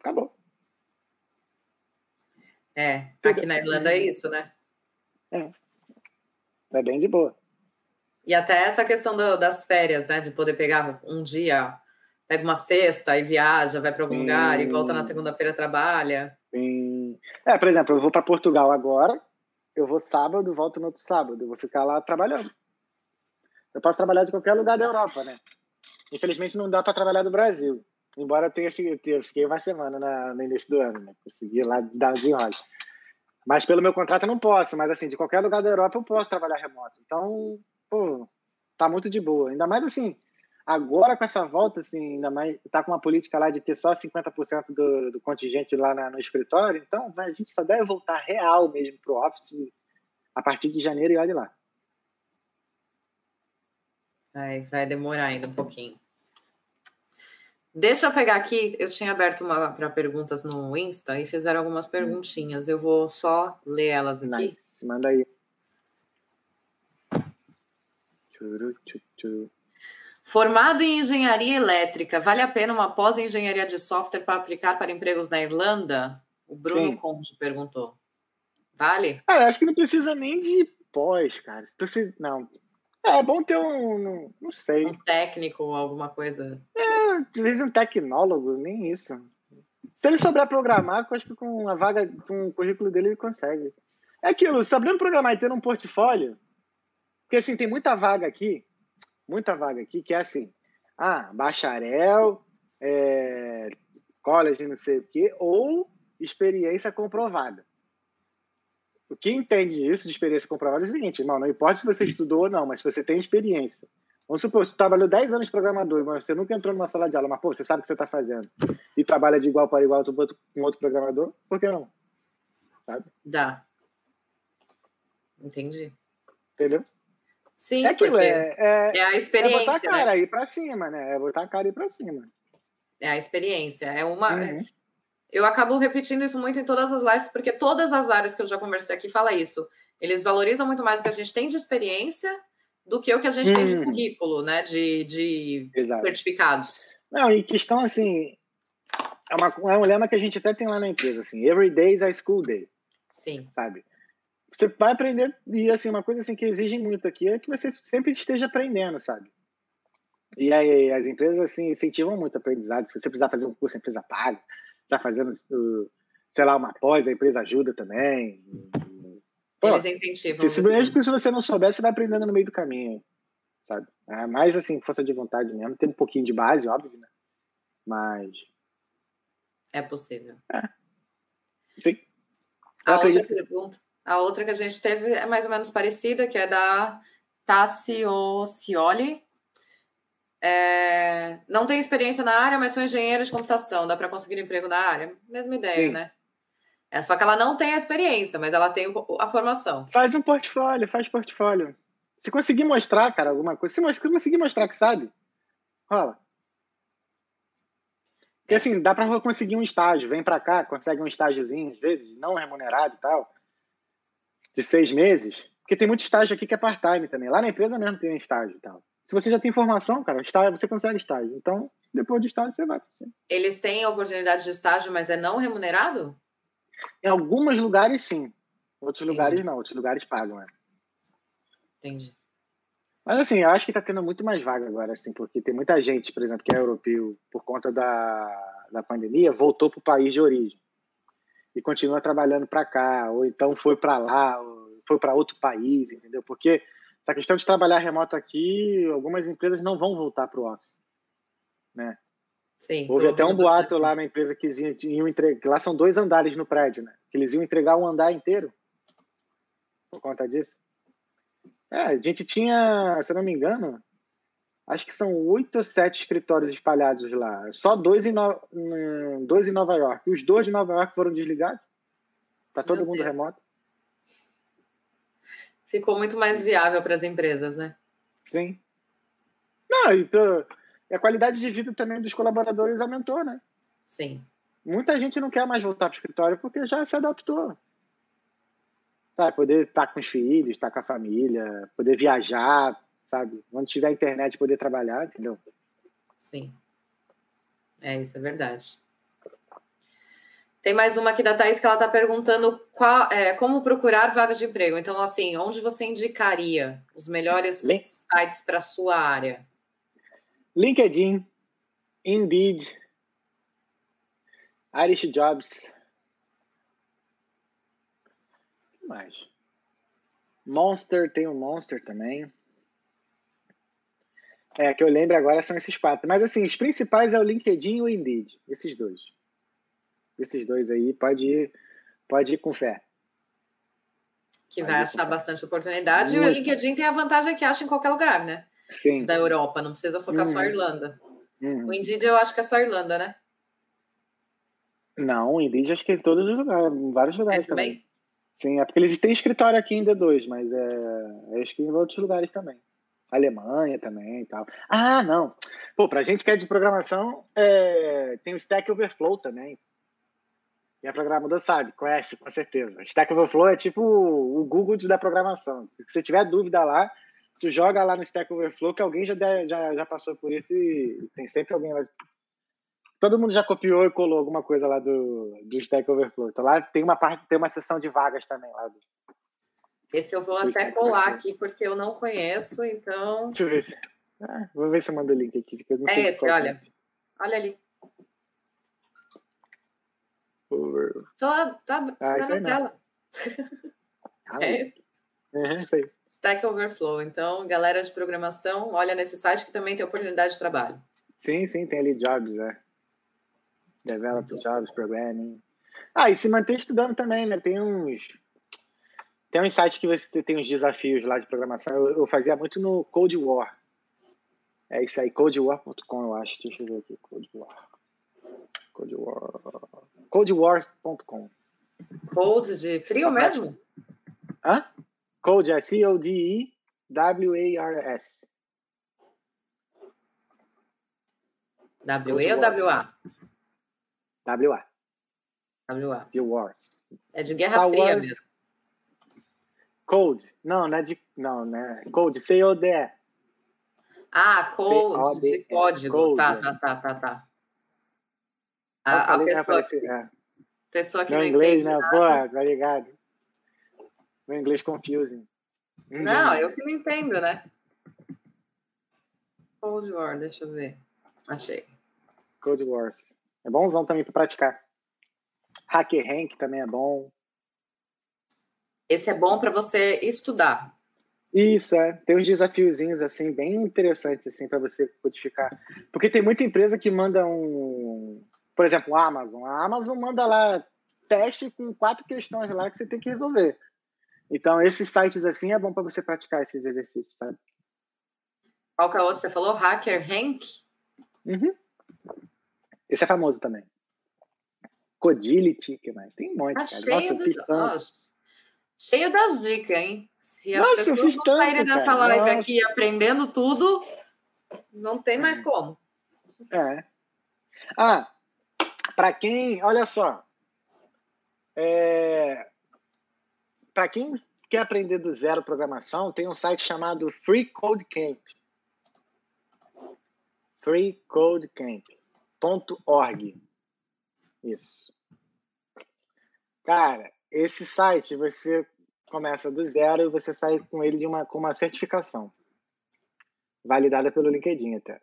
Acabou. É, aqui na Irlanda é isso, né? É. É bem de boa. E até essa questão do, das férias, né? De poder pegar um dia, pega uma sexta e viaja, vai para algum Sim. lugar e volta na segunda-feira trabalha. Sim. É, por exemplo, eu vou para Portugal agora, eu vou sábado, volto no outro sábado, eu vou ficar lá trabalhando. Eu posso trabalhar de qualquer lugar da Europa, né? Infelizmente não dá para trabalhar do Brasil. Embora tenha, eu fiquei uma semana na, no início do ano, né? Consegui lá dar desenrole. Mas pelo meu contrato eu não posso, mas assim, de qualquer lugar da Europa eu posso trabalhar remoto. Então, pô, tá muito de boa. Ainda mais assim, agora com essa volta, assim, ainda mais tá com uma política lá de ter só 50% do, do contingente lá na, no escritório, então a gente só deve voltar real mesmo pro office a partir de janeiro e olhe lá. Vai, vai demorar ainda um pouquinho. Deixa eu pegar aqui, eu tinha aberto uma para perguntas no Insta e fizeram algumas perguntinhas. Eu vou só ler elas aqui. Nice. Manda aí. Formado em engenharia elétrica, vale a pena uma pós-engenharia de software para aplicar para empregos na Irlanda? O Bruno Sim. Conde perguntou. Vale? Ah, acho que não precisa nem de pós, cara. Se tu fiz... Não. É, é bom ter um. Não, sei. Um técnico, alguma coisa. É, às vezes um tecnólogo, nem isso. Se ele souber programar, eu acho que com a vaga, com o currículo dele, ele consegue. É aquilo, sabendo programar e tendo um portfólio, porque assim, tem muita vaga aqui, muita vaga aqui, que é assim, ah, bacharel, é, college, não sei o quê, ou experiência comprovada. O que entende isso de experiência comprovada é o seguinte, irmão, não importa se você estudou ou não, mas se você tem experiência. Vamos supor, você trabalhou 10 anos de programador, mas você nunca entrou numa sala de aula, mas pô, você sabe o que você está fazendo. E trabalha de igual para igual com outro programador, por que não? Sabe? Dá. Entendi. Entendeu? Sim, é aquilo, é, é, é, a experiência. É botar a cara né? aí para cima, né? É botar a cara aí para cima. É a experiência. É uma. Uhum. Eu acabo repetindo isso muito em todas as lives, porque todas as áreas que eu já conversei aqui fala isso. Eles valorizam muito mais o que a gente tem de experiência do que o que a gente tem de hum. currículo, né? De, de certificados. Não, e questão assim. É, uma, é um lema que a gente até tem lá na empresa, assim, every day is a school day. Sim. Sabe? Você vai aprender, e assim, uma coisa assim que exige muito aqui é que você sempre esteja aprendendo, sabe? E aí as empresas assim incentivam muito o aprendizado. Se você precisar fazer um curso, a empresa paga. Está fazendo, sei lá, uma pós, a empresa ajuda também. Pô, Eles incentivam. Se, mesmo se você não souber, você vai aprendendo no meio do caminho, sabe? É mais assim, força de vontade mesmo. Tem um pouquinho de base, óbvio, né? Mas. É possível. É. Sim. a outra pergunta. A outra que a gente teve é mais ou menos parecida, que é da Tassio Cioli. É, não tem experiência na área, mas sou engenheiro de computação. Dá para conseguir emprego na área? Mesma ideia, Sim. né? É só que ela não tem a experiência, mas ela tem a formação. Faz um portfólio, faz portfólio. Se conseguir mostrar, cara, alguma coisa, se conseguir mostrar que sabe, rola. Porque assim, dá para conseguir um estágio. Vem para cá, consegue um estágiozinho, às vezes, não remunerado e tal, de seis meses. Porque tem muito estágio aqui que é part-time também. Lá na empresa mesmo tem um estágio e tal. Se você já tem formação, cara, estágio, você consegue estágio. Então, depois de estágio, você vai. Eles têm oportunidade de estágio, mas é não remunerado? Em alguns lugares, sim. Outros Entendi. lugares, não. Outros lugares pagam, né? Entendi. Mas, assim, eu acho que está tendo muito mais vaga agora, assim, porque tem muita gente, por exemplo, que é europeu, por conta da, da pandemia, voltou para o país de origem e continua trabalhando para cá, ou então foi para lá, foi para outro país, entendeu? Porque essa questão de trabalhar remoto aqui, algumas empresas não vão voltar para o office, né? Sim, Houve até um boato lá na empresa que iam entregar. Lá são dois andares no prédio, né? Que eles iam entregar um andar inteiro. Por conta disso. É, a gente tinha, se não me engano, acho que são oito ou sete escritórios espalhados lá. Só dois em, no... dois em Nova York. Os dois de Nova York foram desligados. Tá todo Meu mundo Deus. remoto. Ficou muito mais viável para as empresas, né? Sim. Não, e e a qualidade de vida também dos colaboradores aumentou, né? Sim. Muita gente não quer mais voltar para o escritório porque já se adaptou. Sabe, poder estar com os filhos, estar com a família, poder viajar, sabe? Onde tiver internet, poder trabalhar, entendeu? Sim. É, isso é verdade. Tem mais uma aqui da Thaís que ela está perguntando qual, é, como procurar vagas de emprego. Então, assim, onde você indicaria os melhores Link. sites para a sua área? LinkedIn, Indeed, Irish Jobs. O que mais? Monster, tem o Monster também. É, que eu lembro agora são esses quatro. Mas assim, os principais é o LinkedIn e o Indeed. Esses dois. Esses dois aí, pode ir, pode ir com fé. Que vai achar bastante oportunidade. Muito. E o LinkedIn tem a vantagem que acha em qualquer lugar, né? Sim. da Europa, não precisa focar uhum. só a Irlanda. Uhum. O Indeed eu acho que é só a Irlanda, né? Não, o Indeed acho que é em todos os lugares, em vários lugares é, também. também. Sim, é porque eles têm escritório aqui em D2, mas é, acho que em outros lugares também. Alemanha também e tal. Ah, não. Pô, pra gente que é de programação, é, tem o Stack Overflow também. E a programador sabe, conhece, com certeza. O Stack Overflow é tipo o Google da programação. Se você tiver dúvida lá, tu joga lá no Stack Overflow que alguém já, já, já passou por isso e tem sempre alguém lá. Todo mundo já copiou e colou alguma coisa lá do, do Stack Overflow. Então lá tem uma parte, tem uma seção de vagas também lá. Do, Esse eu vou até colar aqui porque eu não conheço, então. Deixa eu ver se. Ah, vou ver se eu mando o link aqui. é esse, olha. Olha ali. Overflow. Tô, tá, tá ah, na tela. Ah, é esse. É, isso aí. Stack Overflow. Então, galera de programação, olha nesse site que também tem oportunidade de trabalho. Sim, sim, tem ali jobs, é. Develop jobs, programming. Ah, e se manter estudando também, né? Tem uns. Tem uns sites que você tem uns desafios lá de programação. Eu, eu fazia muito no Code War. É isso aí, codewar.com, eu acho. Deixa eu ver aqui. Codewar. Codewar. Codewars.com. Code de frio mesmo? Hã? Code é C-O-D-E-W-A-R-S. W-E ou W-A? W-A. W-A. De Wars. É de Guerra Star Fria Wars. mesmo. Code. Não, não é de. Não, né? Code, C-O-D-E. Ah, code, de código. Code. Tá, tá, tá, tá, tá. A, a pessoa, que, é. pessoa que Meu não inglês, né? Nada. Pô, tá ligado. Meu inglês confusing. Não, eu que não entendo, né? Cold War, deixa eu ver. Achei. Cold Wars. É bonzão também para praticar. Hacker Rank também é bom. Esse é bom para você estudar. Isso, é. Tem uns desafiozinhos, assim, bem interessantes, assim, para você codificar. Porque tem muita empresa que manda um... Por exemplo, a Amazon. A Amazon manda lá teste com quatro questões lá que você tem que resolver. Então, esses sites, assim, é bom para você praticar esses exercícios, sabe? Qual que é o outro? Você falou Hacker Hank? Uhum. Esse é famoso também. Codility, que mais? Tem um monte, tá cara. Cheio Nossa, do... Nossa, cheio das dicas, hein? Se as Nossa, pessoas não saírem dessa live Nossa. aqui aprendendo tudo, não tem mais é. como. É. Ah, para quem, olha só, é, para quem quer aprender do zero programação, tem um site chamado Free Code Camp. freecodecamp.org. Isso. Cara, esse site você começa do zero e você sai com ele de uma, com uma certificação. Validada pelo LinkedIn até.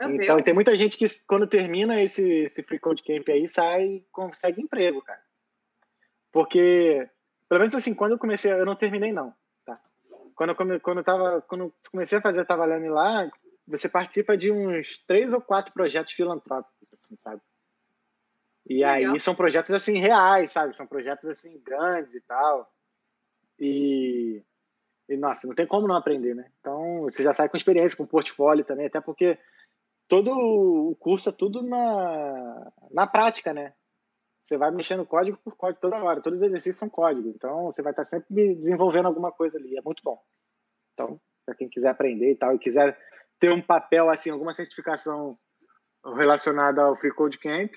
Meu então Deus. tem muita gente que quando termina esse, esse Free Code Camp aí sai e consegue emprego, cara. Porque, pelo menos assim, quando eu comecei, eu não terminei não, tá? Quando eu, quando eu, tava, quando eu comecei a fazer trabalhando lá, você participa de uns três ou quatro projetos filantrópicos, assim, sabe? E aí são projetos assim reais, sabe? São projetos assim grandes e tal. E, e nossa, não tem como não aprender, né? Então você já sai com experiência, com portfólio também, até porque todo o curso é tudo na, na prática, né? Você vai mexendo código por código toda hora. Todos os exercícios são código. Então você vai estar sempre desenvolvendo alguma coisa ali. É muito bom. Então, para quem quiser aprender e tal, e quiser ter um papel, assim, alguma certificação relacionada ao Free Code Camp,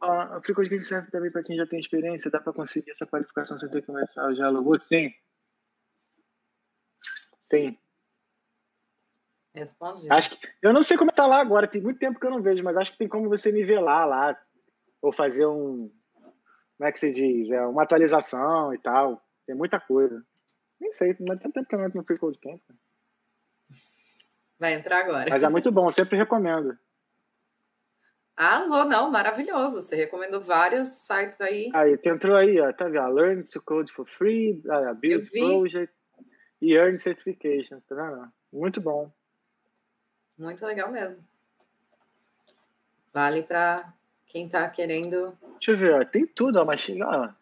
a Free Code Camp serve também para quem já tem experiência, dá para conseguir essa qualificação sem ter que começar o diálogo? Sim. Sim. Acho que, eu não sei como está lá agora, tem muito tempo que eu não vejo, mas acho que tem como você nivelar lá, ou fazer um. Como é que se diz? É, uma atualização e tal. Tem muita coisa. Nem sei, mas tem tempo que eu não entro no Free Code Camp. Vai entrar agora. Mas é muito bom, sempre recomendo. Arrasou, não, maravilhoso. Você recomendou vários sites aí. Aí, tu entrou aí, ó, tá vendo? Learn to Code for Free, uh, Build Project e Earn Certifications, tá vendo? Muito bom. Muito legal mesmo. Vale para quem tá querendo. Deixa eu ver, ó, tem tudo, ó, mas ó,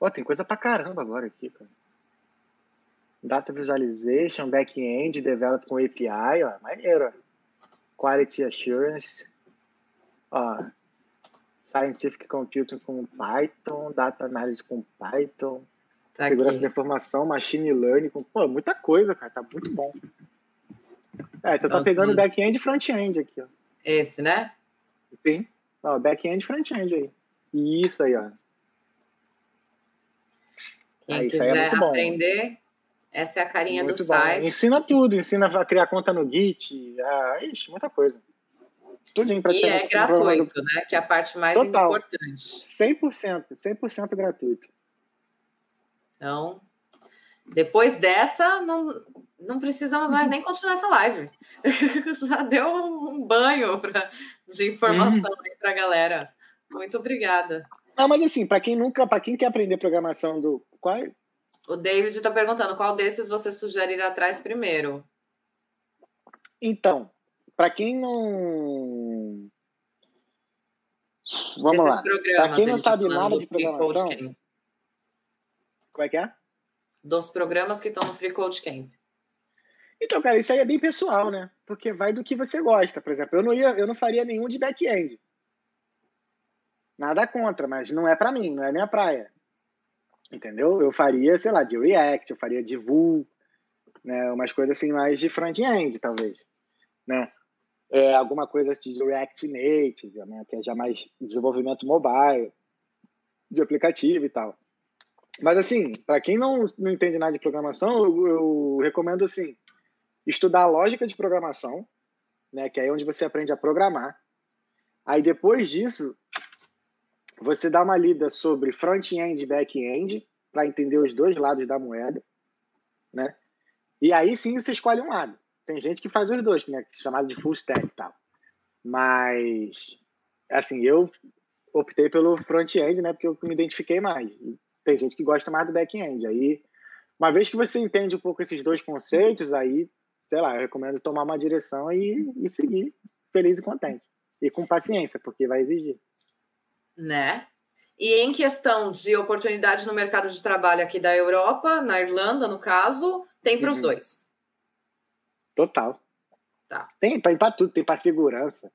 ó, tem coisa pra caramba agora aqui, cara. Data Visualization, Back-end, Develop com API, ó, maneiro. Quality Assurance, ó, Scientific Computing com Python, Data Analysis com Python, tá Segurança aqui. da Informação, Machine Learning com... Pô, muita coisa, cara, tá muito bom. É, você tá pegando back-end e front-end aqui, ó. Esse, né? Sim. Back-end e front-end aí. Isso aí, ó. Quem aí, quiser é aprender, essa é a carinha muito do bom. site. Ensina tudo, ensina a criar conta no Git, ah, ixi, muita coisa. Tudinho pra e é gratuito, né? Que é a parte mais Total. importante. 100%, 100% gratuito. Então, depois dessa, não, não precisamos mais nem continuar essa live. Já deu um banho pra, de informação uhum. para a galera. Muito obrigada. Não, mas assim, para quem nunca, para quem quer aprender programação do qual é? O David está perguntando qual desses você sugere ir atrás primeiro. Então, para quem não Vamos lá. Para quem não sabe nada de programação, como é que é? Dos programas que estão no Free Code Camp. Então, cara, isso aí é bem pessoal, né? Porque vai do que você gosta. Por exemplo, eu não ia, eu não faria nenhum de back-end. Nada contra, mas não é para mim, não é minha praia. Entendeu? Eu faria, sei lá, de React, eu faria de Vue, né? Umas coisas assim mais de front-end, talvez, né? É, alguma coisa de React Native, né? Que é já mais desenvolvimento mobile, de aplicativo e tal. Mas assim, para quem não, não entende nada de programação, eu, eu recomendo assim, estudar lógica de programação, né, que é onde você aprende a programar. Aí depois disso, você dá uma lida sobre front-end e back-end para entender os dois lados da moeda, né? E aí sim você escolhe um lado. Tem gente que faz os dois, né, é chamado de full stack e tal. Mas assim, eu optei pelo front-end, né, porque eu me identifiquei mais. E tem gente que gosta mais do back-end. Aí, uma vez que você entende um pouco esses dois conceitos, aí sei lá, eu recomendo tomar uma direção e, e seguir feliz e contente. E com paciência, porque vai exigir. Né? E em questão de oportunidade no mercado de trabalho aqui da Europa, na Irlanda, no caso, tem para os uhum. dois. Total. Tá. Tem para tudo, tem para segurança,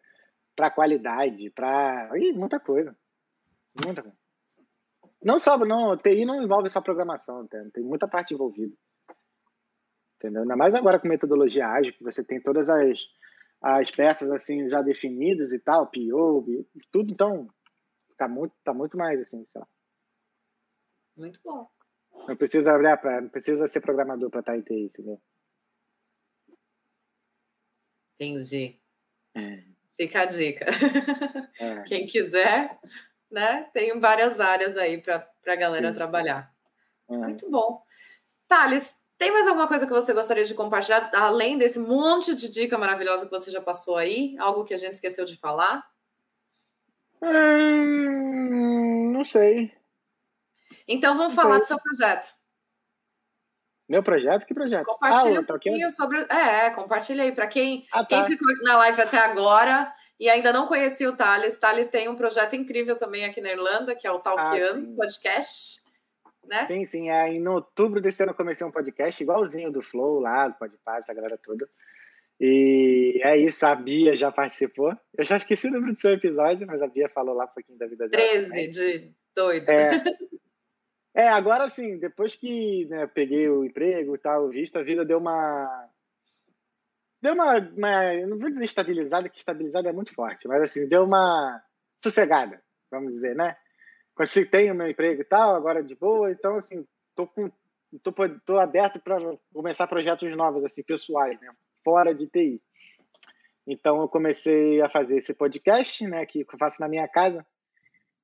para qualidade, para muita coisa. Muita coisa. Não só, não, TI não envolve só programação, tem, tem muita parte envolvida entendeu? Ainda mais agora com metodologia ágil, que você tem todas as, as peças assim já definidas e tal, PO, tudo, então tá muito, tá muito mais assim, sei lá. Muito bom. Não precisa olhar para, não precisa ser programador para estar em TI, entendeu? Entendi. É. Fica a dica. É. Quem quiser, né? Tem várias áreas aí para a galera Sim. trabalhar. É. Muito bom. Thales, tem mais alguma coisa que você gostaria de compartilhar, além desse monte de dica maravilhosa que você já passou aí? Algo que a gente esqueceu de falar? Hum, não sei. Então vamos não falar sei. do seu projeto. Meu projeto? Que projeto? Compartilha ah, um pouquinho sobre. É, compartilha aí. Para quem, ah, tá. quem ficou na live até agora e ainda não conhecia o Thales, Thales tem um projeto incrível também aqui na Irlanda, que é o Talkiano ah, Podcast né? Sim, sim. É, em outubro desse ano eu comecei um podcast igualzinho do Flow lá, do Podpah, essa galera toda. E é isso, a Bia já participou. Eu já esqueci o número do seu episódio, mas a Bia falou lá um pouquinho da vida dela. 13 de doido. É, é agora sim, depois que né, peguei o emprego e tal, visto, a vida deu uma. Deu uma, uma. Não vou dizer estabilizada, que estabilizada é muito forte, mas assim, deu uma sossegada, vamos dizer, né? Consegui, tenho meu emprego e tal, agora de boa, então, assim, tô, com, tô, tô aberto para começar projetos novos, assim, pessoais, né, fora de TI. Então, eu comecei a fazer esse podcast, né, que eu faço na minha casa,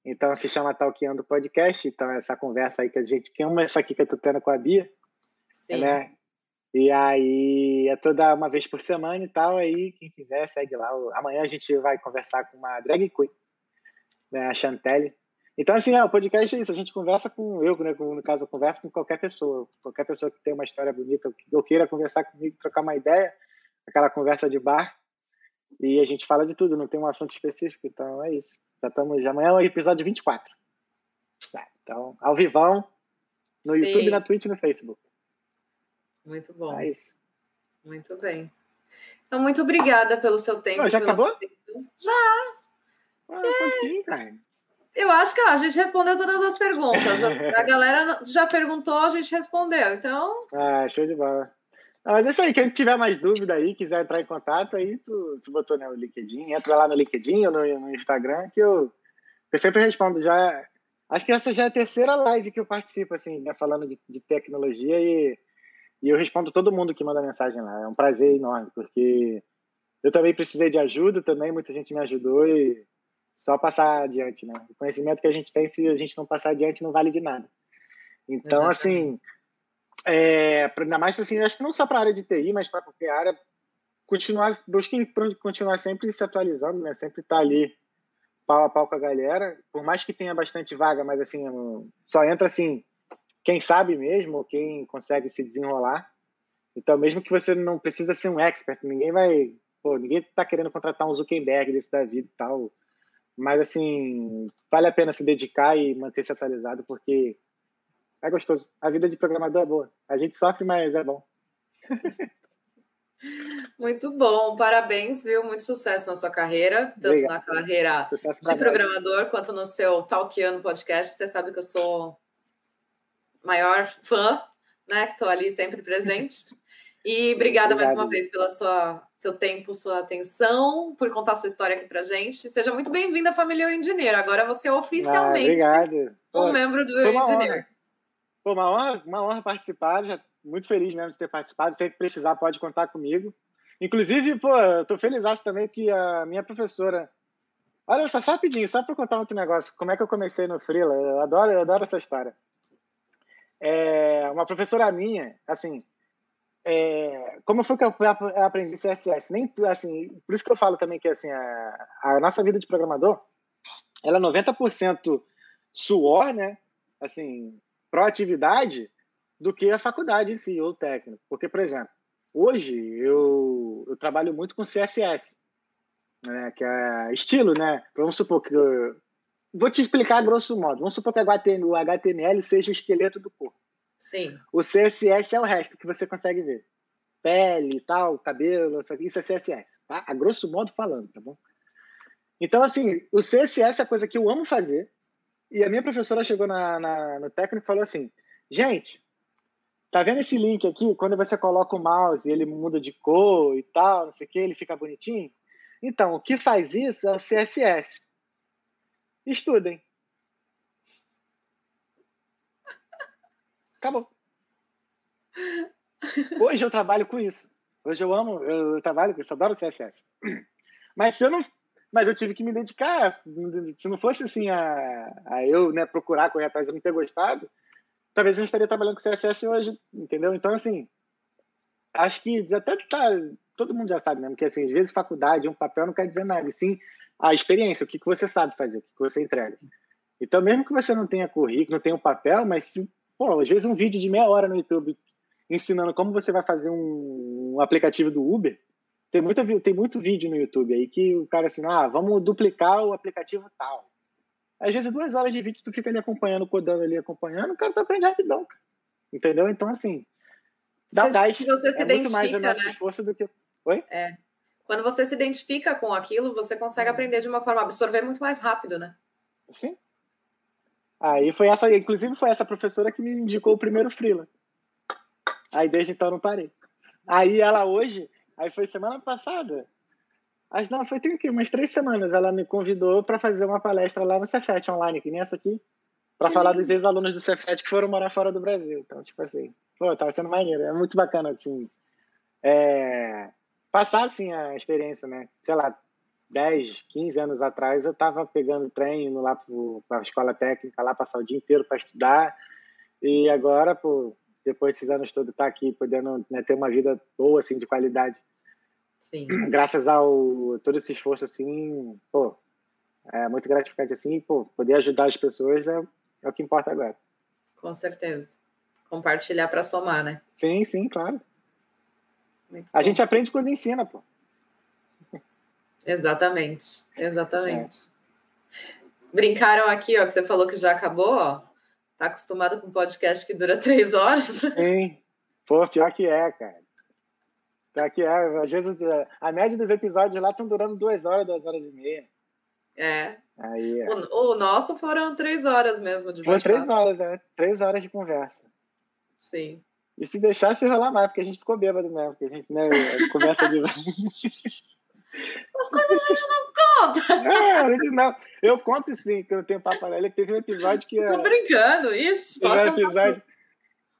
então, se chama Talkeando Podcast, então, essa conversa aí que a gente, que ama essa aqui que eu tô tendo com a Bia, Sim. né, e aí é toda uma vez por semana e tal, aí quem quiser segue lá. Amanhã a gente vai conversar com uma drag queen, né, a Chantelle, então, assim, é, o podcast é isso. A gente conversa com eu, né? No caso, eu converso com qualquer pessoa. Qualquer pessoa que tem uma história bonita, ou queira conversar comigo, trocar uma ideia, aquela conversa de bar. E a gente fala de tudo, não tem um assunto específico. Então, é isso. Já estamos. Amanhã é o episódio 24. Tá, então, ao vivão, no Sim. YouTube, na Twitch e no Facebook. Muito bom. É isso. Muito bem. Então, muito obrigada pelo seu tempo. já acabou? Já! Ah, é. um pouquinho, cara. Eu acho que a gente respondeu todas as perguntas. A, a galera já perguntou, a gente respondeu. Então. Ah, show de bola. Não, mas é isso aí, quem tiver mais dúvida aí, quiser entrar em contato, aí tu, tu botou né, o LinkedIn, entra lá no LinkedIn ou no, no Instagram, que eu, eu sempre respondo. Já, acho que essa já é a terceira live que eu participo, assim, né, falando de, de tecnologia e, e eu respondo todo mundo que manda mensagem lá. É um prazer enorme, porque eu também precisei de ajuda, também muita gente me ajudou e só passar adiante, né? O conhecimento que a gente tem, se a gente não passar adiante, não vale de nada. Então, Exatamente. assim, é, ainda mais assim, acho que não só para a área de TI, mas para qualquer área, continuar, busquem continuar sempre se atualizando, né? Sempre estar tá ali pau a pau com a galera, por mais que tenha bastante vaga, mas assim, só entra assim, quem sabe mesmo, quem consegue se desenrolar. Então, mesmo que você não precisa ser um expert, ninguém vai, pô, ninguém tá querendo contratar um Zuckerberg desse da vida e tal. Mas assim, vale a pena se dedicar e manter-se atualizado, porque é gostoso. A vida de programador é boa. A gente sofre, mas é bom. Muito bom, parabéns, viu? Muito sucesso na sua carreira, tanto Obrigado. na carreira sucesso de programador nós. quanto no seu Talkiano podcast. Você sabe que eu sou maior fã, né? Que estou ali sempre presente. E obrigada Obrigado. mais uma vez pela sua seu tempo, sua atenção, por contar sua história aqui pra gente. Seja muito bem-vinda à família Engineer. Agora você é oficialmente ah, um membro do Engineer. Foi uma honra, uma honra participar. Já muito feliz mesmo de ter participado. Se precisar, pode contar comigo. Inclusive, pô, eu tô feliz também que a minha professora. Olha só, só rapidinho, só para contar outro negócio. Como é que eu comecei no Freela? Eu adoro, eu adoro essa história. É, uma professora minha, assim, é, como foi que eu aprendi CSS? Nem assim, por isso que eu falo também que assim a, a nossa vida de programador, ela é 90% suor, né? Assim, proatividade do que a faculdade em si, ou técnico. Porque, por exemplo, hoje eu, eu trabalho muito com CSS, né, que é estilo, né? Vamos supor que. Eu, vou te explicar grosso modo. Vamos supor que o HTML seja o esqueleto do corpo. Sim. O CSS é o resto que você consegue ver. Pele e tal, cabelo, isso é CSS. Tá? A grosso modo falando, tá bom? Então, assim, o CSS é a coisa que eu amo fazer. E a minha professora chegou na, na no técnico e falou assim: gente, Tá vendo esse link aqui? Quando você coloca o mouse, ele muda de cor e tal, não sei o que, ele fica bonitinho. Então, o que faz isso é o CSS. Estudem. Acabou. Hoje eu trabalho com isso. Hoje eu amo, eu trabalho com isso, adoro CSS. Mas se eu não, mas eu tive que me dedicar. Se não fosse assim a, a eu né, procurar correr atrás, eu não ter gostado, talvez eu não estaria trabalhando com CSS hoje, entendeu? Então, assim, acho que até tá, todo mundo já sabe mesmo que, assim, às vezes faculdade, um papel não quer dizer nada, e sim a experiência, o que, que você sabe fazer, o que, que você entrega. Então, mesmo que você não tenha currículo, não tenha um papel, mas, se, pô, às vezes um vídeo de meia hora no YouTube ensinando como você vai fazer um, um aplicativo do Uber, tem, muita, tem muito vídeo no YouTube aí que o cara assim, ah, vamos duplicar o aplicativo tal. Às vezes, duas horas de vídeo, tu fica ali acompanhando, codando ali, acompanhando, o cara tá aprendendo rapidão. Entendeu? Então, assim, dá você, gás. Você se é muito mais o nosso né? esforço do que. Oi? É. Quando você se identifica com aquilo, você consegue aprender de uma forma, absorver muito mais rápido, né? Sim. Aí foi essa, inclusive foi essa professora que me indicou o primeiro freela. Aí desde então não parei. Aí ela hoje, aí foi semana passada, Acho não, foi tem que umas três semanas. Ela me convidou para fazer uma palestra lá no Cefet online, que nem essa aqui, para falar dos ex-alunos do Cefet que foram morar fora do Brasil. Então, tipo assim, pô, tava sendo maneiro. É muito bacana, assim, é, passar, assim, a experiência, né? Sei lá, 10, 15 anos atrás, eu tava pegando trem, indo lá para a escola técnica, lá passar o dia inteiro para estudar. E agora, pô, depois desses anos todos, tá aqui, podendo né, ter uma vida boa, assim, de qualidade Sim. Graças ao todo esse esforço, assim, pô, é muito gratificante, assim, pô, poder ajudar as pessoas é, é o que importa agora. Com certeza. Compartilhar para somar, né? Sim, sim, claro. Muito a bom. gente aprende quando ensina, pô. Exatamente, exatamente. É. Brincaram aqui, ó, que você falou que já acabou, ó. Tá acostumado com podcast que dura três horas? Sim. Pô, pior que é, cara. Tá que é, às vezes é, a média dos episódios lá estão durando duas horas, duas horas e meia. É. Aí, é. O, o, nosso foram três horas mesmo de Foi três horas, é. Três horas de conversa. Sim. E se deixasse rolar mais, porque a gente ficou bêbado mesmo, porque a gente né, conversa de. Essas coisas a gente não conta. Não, a gente não. Eu conto sim, que eu tenho papo ele teve um episódio que. Tô brincando, isso. Teve um episódio.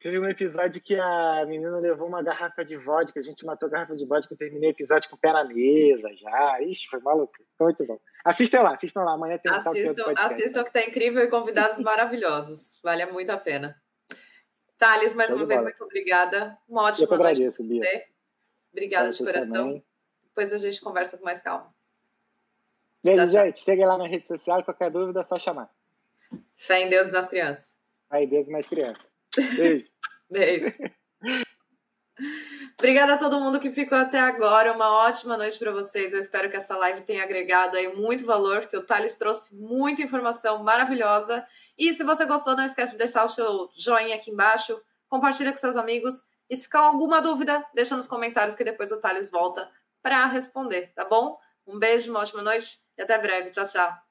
Teve um episódio que a menina levou uma garrafa de vodka, a gente matou a garrafa de vodka, terminei o episódio com o pé na mesa já. Ixi, foi maluco. Foi muito bom. Assistam lá, assistam lá. Amanhã tem um Assistam, assistam que tá incrível e convidados maravilhosos. Vale muito a pena. Thales, mais uma vez, muito obrigada. Uma ótima Eu noite agradeço, você. Obrigada de coração. Também. Depois a gente conversa com mais calma. Beijo, tchau, gente. Segue lá na rede social. Qualquer dúvida é só chamar. Fé em Deus e nas crianças. Fé em Deus e nas crianças. Beijo. Beijo. Obrigada a todo mundo que ficou até agora. Uma ótima noite para vocês. Eu espero que essa live tenha agregado aí muito valor, porque o Thales trouxe muita informação maravilhosa. E se você gostou, não esquece de deixar o seu joinha aqui embaixo, compartilha com seus amigos. E se ficar alguma dúvida, deixa nos comentários que depois o Thales volta para responder, tá bom? Um beijo, uma ótima noite e até breve. Tchau, tchau.